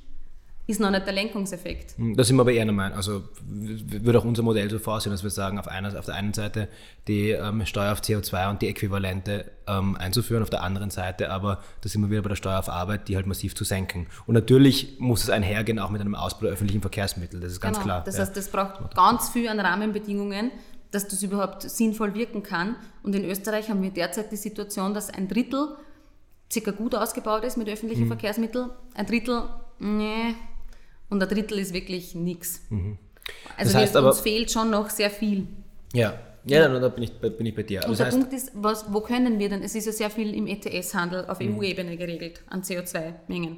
[SPEAKER 1] ist noch nicht der Lenkungseffekt.
[SPEAKER 2] Hm, da sind wir aber eher der Meinung. Also würde auch unser Modell so vorsehen, dass wir sagen, auf, einer, auf der einen Seite die ähm, Steuer auf CO2 und die Äquivalente ähm, einzuführen, auf der anderen Seite aber, da sind wir wieder bei der Steuer auf Arbeit, die halt massiv zu senken. Und natürlich muss es einhergehen auch mit einem Ausbau der öffentlichen Verkehrsmittel, das ist ganz
[SPEAKER 1] genau.
[SPEAKER 2] klar.
[SPEAKER 1] Das heißt, das braucht ganz viel an Rahmenbedingungen, dass das überhaupt sinnvoll wirken kann. Und in Österreich haben wir derzeit die Situation, dass ein Drittel circa gut ausgebaut ist mit öffentlichen mhm. Verkehrsmitteln, ein Drittel, nee, und ein Drittel ist wirklich nichts. Mhm. Also das heißt wir, aber, uns fehlt schon noch sehr viel.
[SPEAKER 2] Ja, ja, da bin ich, bin ich bei dir.
[SPEAKER 1] Und also der Punkt ist, was, wo können wir denn? Es ist ja sehr viel im ETS-Handel auf mhm. EU-Ebene geregelt an CO2-Mengen.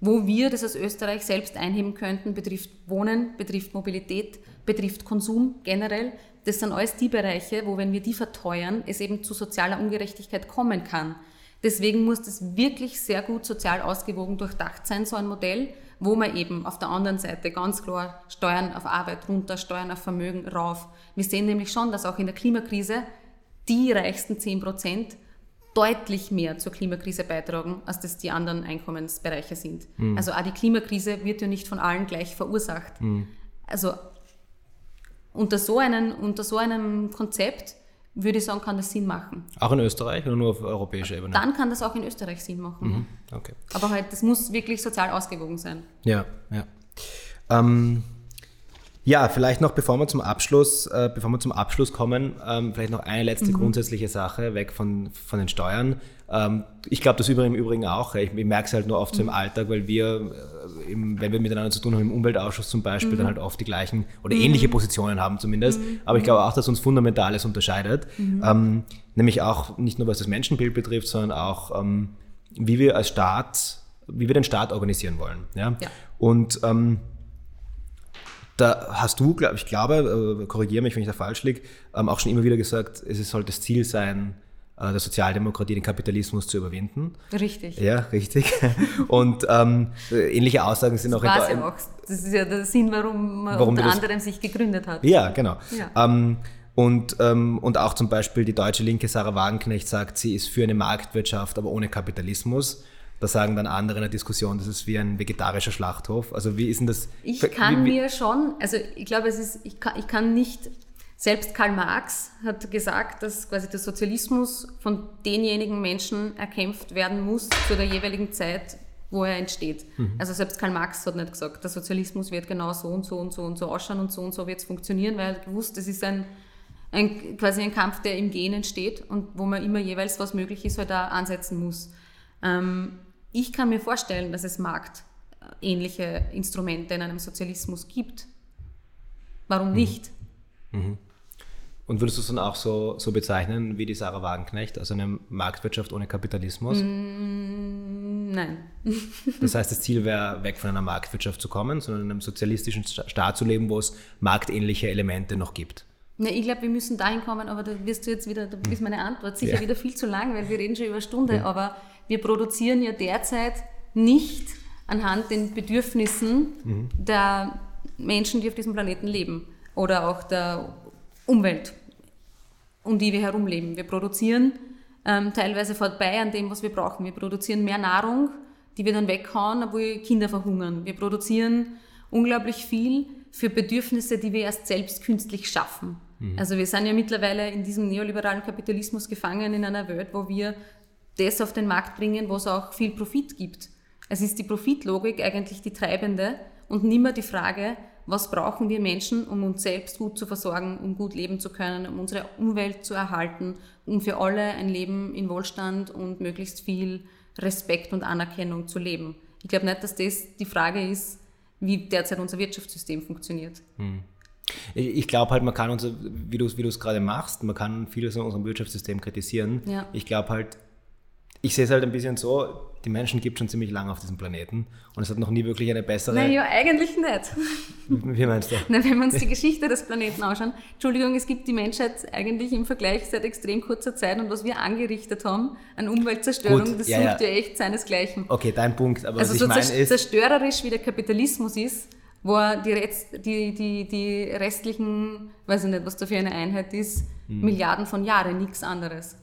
[SPEAKER 1] Wo wir das aus Österreich selbst einheben könnten, betrifft Wohnen, betrifft Mobilität, betrifft Konsum generell. Das sind alles die Bereiche, wo, wenn wir die verteuern, es eben zu sozialer Ungerechtigkeit kommen kann. Deswegen muss das wirklich sehr gut sozial ausgewogen durchdacht sein, so ein Modell wo man eben auf der anderen Seite ganz klar Steuern auf Arbeit runter, Steuern auf Vermögen rauf. Wir sehen nämlich schon, dass auch in der Klimakrise die reichsten 10 Prozent deutlich mehr zur Klimakrise beitragen, als das die anderen Einkommensbereiche sind. Mhm. Also auch die Klimakrise wird ja nicht von allen gleich verursacht. Mhm. Also unter so, einen, unter so einem Konzept würde ich sagen, kann das Sinn machen.
[SPEAKER 2] Auch in Österreich oder nur auf europäischer Ebene?
[SPEAKER 1] Dann kann das auch in Österreich Sinn machen. Mhm. Okay. Aber halt, das muss wirklich sozial ausgewogen sein.
[SPEAKER 2] Ja, ja. Ähm, ja, vielleicht noch, bevor wir zum Abschluss, äh, bevor wir zum Abschluss kommen, ähm, vielleicht noch eine letzte mhm. grundsätzliche Sache weg von, von den Steuern. Ähm, ich glaube, das über im Übrigen auch. Ich, ich merke es halt nur oft so im mhm. Alltag, weil wir, äh, im, wenn wir miteinander zu tun haben, im Umweltausschuss zum Beispiel, mhm. dann halt oft die gleichen oder mhm. ähnliche Positionen haben zumindest. Mhm. Aber ich glaube auch, dass uns Fundamentales unterscheidet. Mhm. Ähm, nämlich auch nicht nur was das Menschenbild betrifft, sondern auch, ähm, wie wir als Staat, wie wir den Staat organisieren wollen. Ja? ja. Und ähm, da hast du, glaub, ich glaube, äh, korrigiere mich, wenn ich da falsch liege, ähm, auch schon immer wieder gesagt, es sollte das Ziel sein, der Sozialdemokratie den Kapitalismus zu überwinden.
[SPEAKER 1] Richtig.
[SPEAKER 2] Ja, richtig. Und ähm, ähnliche Aussagen sind
[SPEAKER 1] das
[SPEAKER 2] auch
[SPEAKER 1] in ja auch. Das ist ja der Sinn, warum man
[SPEAKER 2] warum
[SPEAKER 1] unter anderem sich gegründet hat.
[SPEAKER 2] Ja, genau.
[SPEAKER 1] Ja.
[SPEAKER 2] Ähm, und, ähm, und auch zum Beispiel die deutsche Linke Sarah Wagenknecht sagt, sie ist für eine Marktwirtschaft, aber ohne Kapitalismus. Da sagen dann andere in der Diskussion, das ist wie ein vegetarischer Schlachthof. Also wie ist denn das?
[SPEAKER 1] Ich kann wie, wie, mir schon, also ich glaube, es ist, ich kann, ich kann nicht, selbst Karl Marx hat gesagt, dass quasi der Sozialismus von denjenigen Menschen erkämpft werden muss zu der jeweiligen Zeit, wo er entsteht. Mhm. Also selbst Karl Marx hat nicht gesagt, der Sozialismus wird genau so und so und so und so ausschauen und so und so wird es funktionieren, weil er gewusst, das ist ein, ein, quasi ein Kampf, der im Gehen entsteht und wo man immer jeweils, was möglich ist, halt da ansetzen muss. Ähm, ich kann mir vorstellen, dass es marktähnliche Instrumente in einem Sozialismus gibt. Warum mhm. nicht?
[SPEAKER 2] Mhm. Und würdest du es dann auch so, so bezeichnen wie die Sarah Wagenknecht, also eine Marktwirtschaft ohne Kapitalismus?
[SPEAKER 1] Mm, nein.
[SPEAKER 2] das heißt, das Ziel wäre, weg von einer Marktwirtschaft zu kommen, sondern in einem sozialistischen Staat zu leben, wo es marktähnliche Elemente noch gibt.
[SPEAKER 1] Ja, ich glaube, wir müssen dahin kommen, aber da wirst du jetzt wieder, da ist meine Antwort sicher ja. wieder viel zu lang, weil wir reden schon über eine Stunde, ja. aber wir produzieren ja derzeit nicht anhand den Bedürfnissen mhm. der Menschen, die auf diesem Planeten leben oder auch der Umwelt, um die wir herumleben. Wir produzieren ähm, teilweise vorbei an dem, was wir brauchen. Wir produzieren mehr Nahrung, die wir dann weghauen, obwohl Kinder verhungern. Wir produzieren unglaublich viel für Bedürfnisse, die wir erst selbst künstlich schaffen. Mhm. Also wir sind ja mittlerweile in diesem neoliberalen Kapitalismus gefangen in einer Welt, wo wir das auf den Markt bringen, wo es auch viel Profit gibt. Es ist die Profitlogik eigentlich die treibende und nimmer die Frage, was brauchen wir Menschen, um uns selbst gut zu versorgen, um gut leben zu können, um unsere Umwelt zu erhalten, um für alle ein Leben in Wohlstand und möglichst viel Respekt und Anerkennung zu leben. Ich glaube nicht, dass das die Frage ist, wie derzeit unser Wirtschaftssystem funktioniert. Hm.
[SPEAKER 2] Ich glaube halt, man kann unser, wie du es gerade machst, man kann vieles an unserem Wirtschaftssystem kritisieren.
[SPEAKER 1] Ja.
[SPEAKER 2] Ich glaube halt, ich sehe es halt ein bisschen so, die Menschen gibt es schon ziemlich lange auf diesem Planeten und es hat noch nie wirklich eine bessere.
[SPEAKER 1] Naja, eigentlich nicht.
[SPEAKER 2] Wie meinst du?
[SPEAKER 1] Na, wenn wir uns die Geschichte des Planeten anschauen, Entschuldigung, es gibt die Menschheit eigentlich im Vergleich seit extrem kurzer Zeit und was wir angerichtet haben an Umweltzerstörung, Gut, das ja, sucht ja. ja echt seinesgleichen.
[SPEAKER 2] Okay, dein Punkt, aber
[SPEAKER 1] also
[SPEAKER 2] was
[SPEAKER 1] so
[SPEAKER 2] ich meine ist.
[SPEAKER 1] zerstörerisch wie der Kapitalismus ist, wo die, die, die, die restlichen, weiß ich nicht, was da für eine Einheit ist, hm. Milliarden von Jahren, nichts anderes.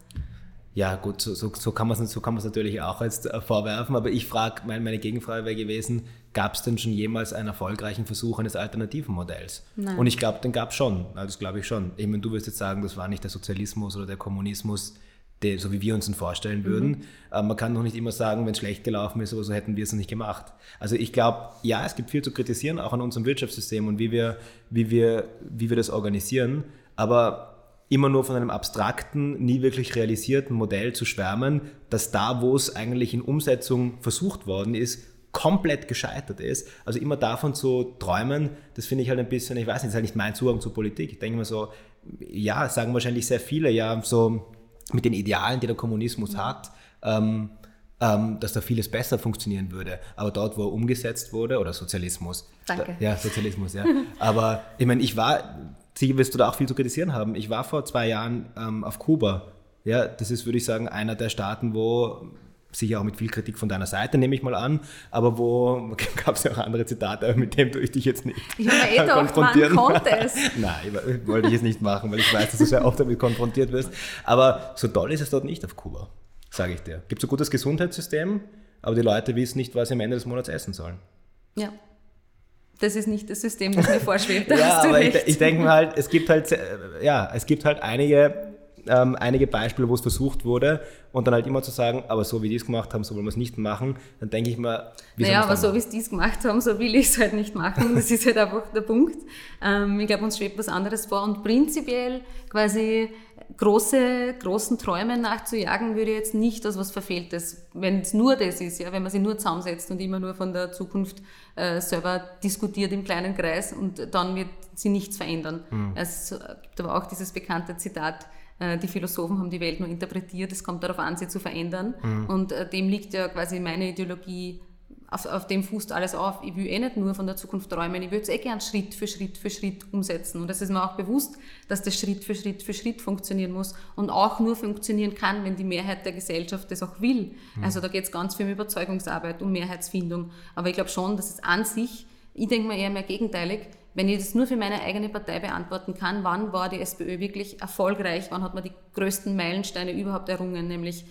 [SPEAKER 2] Ja, gut, so, so, so kann man es so natürlich auch jetzt äh, vorwerfen, aber ich frage, meine, meine Gegenfrage wäre gewesen, gab es denn schon jemals einen erfolgreichen Versuch eines alternativen Modells?
[SPEAKER 1] Nein.
[SPEAKER 2] Und ich glaube, den gab es schon, das glaube ich schon. Ich meine, du wirst jetzt sagen, das war nicht der Sozialismus oder der Kommunismus, der, so wie wir uns ihn vorstellen würden. Mhm. Aber man kann noch nicht immer sagen, wenn es schlecht gelaufen ist, aber so hätten wir es nicht gemacht. Also ich glaube, ja, es gibt viel zu kritisieren, auch an unserem Wirtschaftssystem und wie wir, wie wir, wie wir das organisieren. Aber immer nur von einem abstrakten, nie wirklich realisierten Modell zu schwärmen, dass da, wo es eigentlich in Umsetzung versucht worden ist, komplett gescheitert ist. Also immer davon zu träumen, das finde ich halt ein bisschen, ich weiß nicht, das ist halt nicht mein Zugang zur Politik. Ich denke mir so, ja, sagen wahrscheinlich sehr viele, ja, so mit den Idealen, die der Kommunismus hat, ähm, ähm, dass da vieles besser funktionieren würde. Aber dort, wo er umgesetzt wurde, oder Sozialismus.
[SPEAKER 1] Danke.
[SPEAKER 2] Da, ja, Sozialismus, ja. Aber ich meine, ich war sicher wirst du da auch viel zu kritisieren haben. Ich war vor zwei Jahren ähm, auf Kuba. Ja, das ist, würde ich sagen, einer der Staaten, wo sicher auch mit viel Kritik von deiner Seite, nehme ich mal an, aber wo gab es ja auch andere Zitate, mit dem tue ich dich jetzt nicht
[SPEAKER 1] ich habe eh konfrontieren. Man konnte es.
[SPEAKER 2] Nein, wollte ich es nicht machen, weil ich weiß, dass du sehr oft damit konfrontiert wirst. Aber so toll ist es dort nicht auf Kuba, sage ich dir. Gibt es ein gutes Gesundheitssystem, aber die Leute wissen nicht, was sie am Ende des Monats essen sollen.
[SPEAKER 1] Ja das ist nicht das System, das mir vorschwebt.
[SPEAKER 2] ja, aber ich, ich, denke mal halt, es gibt halt, ja, es gibt halt einige, ähm, einige Beispiele, wo es versucht wurde und dann halt immer zu sagen, aber so wie die es gemacht haben, so wollen wir es nicht machen, dann denke ich mal,
[SPEAKER 1] wie Naja, aber so wie es die es gemacht haben, so will ich es halt nicht machen. Das ist halt einfach der Punkt. Ähm, ich glaube, uns schwebt was anderes vor und prinzipiell quasi große, großen Träumen nachzujagen, würde jetzt nicht als was Verfehltes, wenn es nur das ist, ja, wenn man sich nur zusammensetzt und immer nur von der Zukunft äh, selber diskutiert im kleinen Kreis und dann wird sie nichts verändern. Mhm. Es gibt aber auch dieses bekannte Zitat, äh, die Philosophen haben die Welt nur interpretiert, es kommt darauf an, sie zu verändern. Mhm. Und äh, dem liegt ja quasi meine Ideologie auf, auf, dem fußt alles auf. Ich will eh nicht nur von der Zukunft träumen, ich will es eh gern Schritt für Schritt für Schritt umsetzen. Und es ist mir auch bewusst, dass das Schritt für Schritt für Schritt funktionieren muss und auch nur funktionieren kann, wenn die Mehrheit der Gesellschaft das auch will. Mhm. Also da geht es ganz viel um Überzeugungsarbeit, um Mehrheitsfindung. Aber ich glaube schon, dass es an sich, ich denke mir eher mehr gegenteilig, wenn ich das nur für meine eigene Partei beantworten kann, wann war die SPÖ wirklich erfolgreich, wann hat man die größten Meilensteine überhaupt errungen, nämlich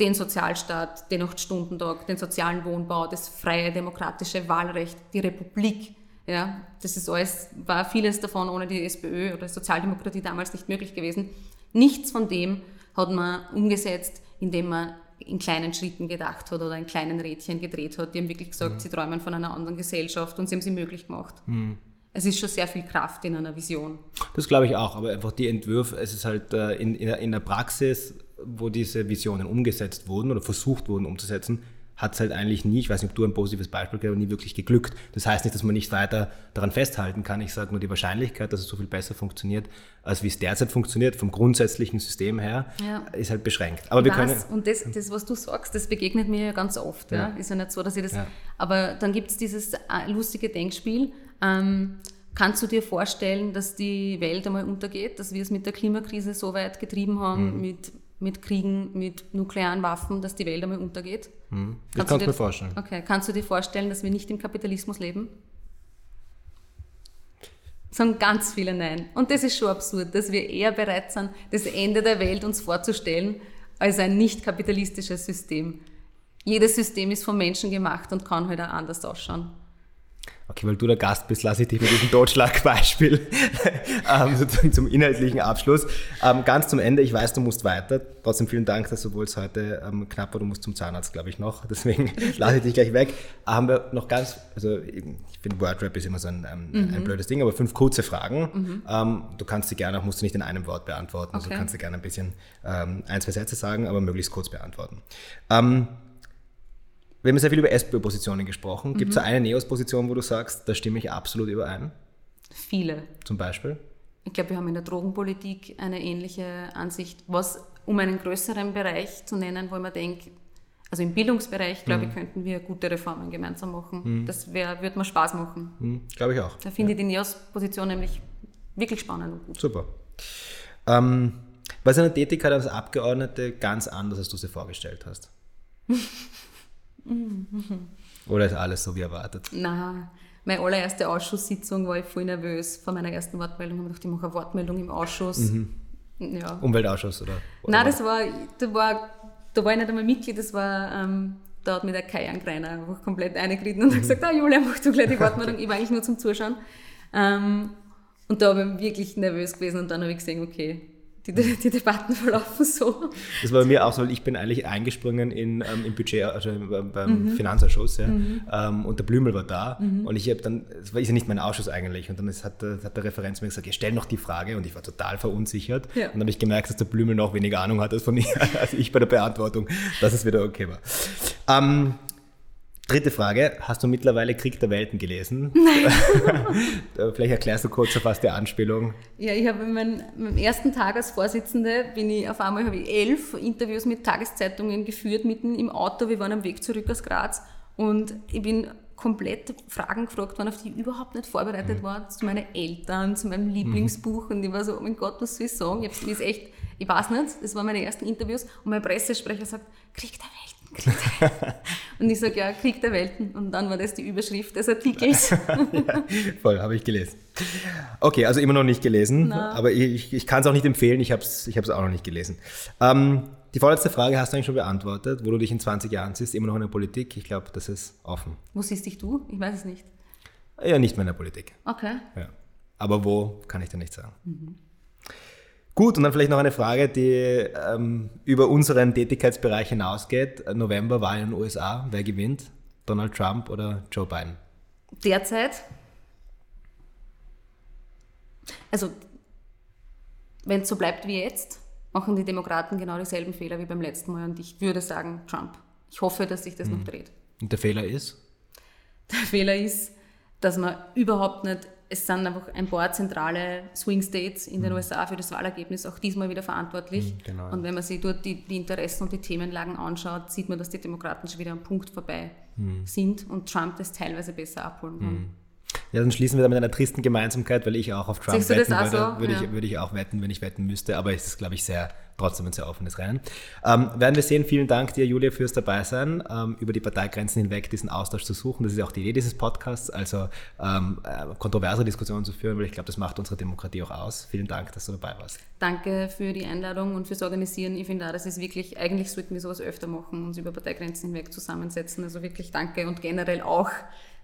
[SPEAKER 1] den Sozialstaat, den Acht-Stunden-Tag, den sozialen Wohnbau, das freie demokratische Wahlrecht, die Republik. Ja, das ist alles, war vieles davon ohne die SPÖ oder Sozialdemokratie damals nicht möglich gewesen. Nichts von dem hat man umgesetzt, indem man in kleinen Schritten gedacht hat oder in kleinen Rädchen gedreht hat. Die haben wirklich gesagt, mhm. sie träumen von einer anderen Gesellschaft und sie haben sie möglich gemacht. Mhm. Es ist schon sehr viel Kraft in einer Vision.
[SPEAKER 2] Das glaube ich auch, aber einfach die Entwürfe, es ist halt äh, in, in der Praxis wo diese Visionen umgesetzt wurden oder versucht wurden umzusetzen, hat es halt eigentlich nie, ich weiß nicht, ob du ein positives Beispiel kennst, nie wirklich geglückt. Das heißt nicht, dass man nicht weiter daran festhalten kann. Ich sage nur die Wahrscheinlichkeit, dass es so viel besser funktioniert, als wie es derzeit funktioniert, vom grundsätzlichen System her, ja. ist halt beschränkt.
[SPEAKER 1] Aber wir können. Und das, das, was du sagst, das begegnet mir ja ganz oft. Ja. ja. Ist ja nicht so, dass ich das. Aber dann gibt es dieses äh, lustige Denkspiel. Ähm, Kannst du dir vorstellen, dass die Welt einmal untergeht, dass wir es mit der Klimakrise so weit getrieben haben, mhm. mit mit Kriegen, mit nuklearen Waffen, dass die Welt einmal untergeht?
[SPEAKER 2] Hm. Das kannst du mir vorstellen.
[SPEAKER 1] Okay, kannst du dir vorstellen, dass wir nicht im Kapitalismus leben? Sagen ganz viele Nein. Und das ist schon absurd, dass wir eher bereit sind, das Ende der Welt uns vorzustellen, als ein nicht kapitalistisches System. Jedes System ist vom Menschen gemacht und kann halt auch anders ausschauen.
[SPEAKER 2] Okay, weil du der Gast bist, lasse ich dich mit diesem Totschlagbeispiel ähm, sozusagen zum inhaltlichen Abschluss. Ähm, ganz zum Ende, ich weiß, du musst weiter. Trotzdem vielen Dank, dass obwohl es heute ähm, knapp war, du musst zum Zahnarzt, glaube ich, noch. Deswegen lasse ich dich gleich weg. Haben wir noch ganz, also ich finde Wordrap ist immer so ein, ähm, mhm. ein blödes Ding, aber fünf kurze Fragen. Mhm. Ähm, du kannst sie gerne, auch musst du nicht in einem Wort beantworten. Also okay. Also kannst du gerne ein bisschen ähm, ein, zwei Sätze sagen, aber möglichst kurz beantworten. Wir haben sehr viel über SPÖ-Positionen gesprochen. Gibt es mhm. eine Neos-Position, wo du sagst, da stimme ich absolut überein?
[SPEAKER 1] Viele.
[SPEAKER 2] Zum Beispiel?
[SPEAKER 1] Ich glaube, wir haben in der Drogenpolitik eine ähnliche Ansicht, was um einen größeren Bereich zu nennen, wo man denkt, also im Bildungsbereich, glaube mhm. ich, könnten wir gute Reformen gemeinsam machen. Mhm. Das würde mir Spaß machen.
[SPEAKER 2] Mhm. Glaube ich auch.
[SPEAKER 1] Da finde ja. ich die NEOS-Position nämlich wirklich spannend und gut.
[SPEAKER 2] Super. Ähm, was eine Tätigkeit als Abgeordnete ganz anders, als du sie vorgestellt hast? Oder ist alles so wie erwartet?
[SPEAKER 1] Nein, meine allererste Ausschusssitzung war ich voll nervös vor meiner ersten Wortmeldung. Ich gedacht, ich mache eine Wortmeldung im Ausschuss. Mhm.
[SPEAKER 2] Ja. Umweltausschuss, oder?
[SPEAKER 1] oder Nein, das war, da war, da war ich nicht einmal Mitglied, das war, ähm, da hat mir der Kai Angreiner einfach komplett eingeritten und mhm. hat gesagt, ah Julia, mach du gleich die Wortmeldung. ich war eigentlich nur zum Zuschauen. Ähm, und da war ich wirklich nervös gewesen und dann habe ich gesehen, okay, die, die, Debatten verlaufen so.
[SPEAKER 2] Das war bei mir auch so, weil ich bin eigentlich eingesprungen in, ähm, im Budget, also beim mhm. Finanzausschuss, ja, mhm. ähm, und der Blümel war da mhm. und ich habe dann, es war ist ja nicht mein Ausschuss eigentlich, und dann ist, hat, hat der Referent mir gesagt, ja, stell noch die Frage und ich war total verunsichert ja. und dann habe ich gemerkt, dass der Blümel noch weniger Ahnung hat als von mir, als ich bei der Beantwortung, dass es wieder okay war. Ähm, Dritte Frage, hast du mittlerweile Krieg der Welten gelesen? Nein. Vielleicht erklärst du kurz, auf was die Anspielung.
[SPEAKER 1] Ja, ich habe meinen, meinem ersten Tag als Vorsitzende bin ich auf einmal habe ich elf Interviews mit Tageszeitungen geführt, mitten im Auto. Wir waren am Weg zurück aus Graz und ich bin komplett Fragen gefragt worden, auf die ich überhaupt nicht vorbereitet mhm. war, zu meinen Eltern, zu meinem Lieblingsbuch und ich war so, oh mein Gott, was soll ich sagen? Ich, ist echt, ich weiß nicht, das waren meine ersten Interviews und mein Pressesprecher sagt, Krieg der Welten und ich sage, ja, Krieg der Welten. Und dann war das die Überschrift des Artikels.
[SPEAKER 2] ja, voll, habe ich gelesen. Okay, also immer noch nicht gelesen, no. aber ich, ich kann es auch nicht empfehlen, ich habe es ich auch noch nicht gelesen. Ähm, die vorletzte Frage hast du eigentlich schon beantwortet, wo du dich in 20 Jahren siehst, immer noch in der Politik. Ich glaube, das ist offen.
[SPEAKER 1] Wo siehst dich du? Ich weiß es nicht.
[SPEAKER 2] Ja, nicht mehr in der Politik.
[SPEAKER 1] Okay.
[SPEAKER 2] Ja. Aber wo, kann ich dir nicht sagen. Mhm. Gut, und dann vielleicht noch eine Frage, die ähm, über unseren Tätigkeitsbereich hinausgeht. November Wahl in den USA. Wer gewinnt? Donald Trump oder Joe Biden?
[SPEAKER 1] Derzeit? Also, wenn es so bleibt wie jetzt, machen die Demokraten genau dieselben Fehler wie beim letzten Mal. Und ich würde sagen, Trump. Ich hoffe, dass sich das hm. noch dreht.
[SPEAKER 2] Und der Fehler ist?
[SPEAKER 1] Der Fehler ist, dass man überhaupt nicht es sind einfach ein paar zentrale Swing States in den mhm. USA für das Wahlergebnis auch diesmal wieder verantwortlich. Mhm, genau. Und wenn man sich dort die, die, Interessen und die Themenlagen anschaut, sieht man, dass die Demokraten schon wieder am Punkt vorbei mhm. sind und Trump das teilweise besser abholen kann.
[SPEAKER 2] Ja, dann schließen wir da mit einer tristen Gemeinsamkeit, weil ich auch auf Trump wetten würde. So? Würde, ja. ich, würde ich auch wetten, wenn ich wetten müsste, aber es ist, glaube ich, sehr trotzdem ein sehr offenes Rennen. Ähm, werden wir sehen. Vielen Dank dir, Julia, fürs Dabeisein, ähm, über die Parteigrenzen hinweg diesen Austausch zu suchen. Das ist auch die Idee dieses Podcasts, also ähm, äh, kontroverse Diskussionen zu führen, weil ich glaube, das macht unsere Demokratie auch aus. Vielen Dank, dass du dabei warst.
[SPEAKER 1] Danke für die Einladung und fürs Organisieren. Ich finde auch, das ist wirklich, eigentlich sollten wir sowas öfter machen, uns über Parteigrenzen hinweg zusammensetzen. Also wirklich danke und generell auch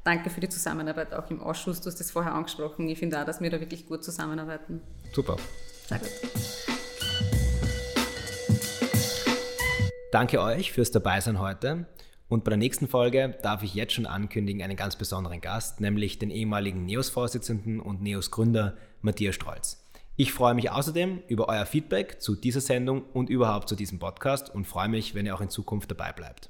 [SPEAKER 1] danke für die Zusammenarbeit auch im Ausschuss. Du hast das vorher angesprochen. Ich finde auch, dass wir da wirklich gut zusammenarbeiten.
[SPEAKER 2] Super. Sehr gut. Danke euch fürs Dabeisein heute. Und bei der nächsten Folge darf ich jetzt schon ankündigen einen ganz besonderen Gast, nämlich den ehemaligen NEOS-Vorsitzenden und NEOS-Gründer Matthias Strolz. Ich freue mich außerdem über euer Feedback zu dieser Sendung und überhaupt zu diesem Podcast und freue mich, wenn ihr auch in Zukunft dabei bleibt.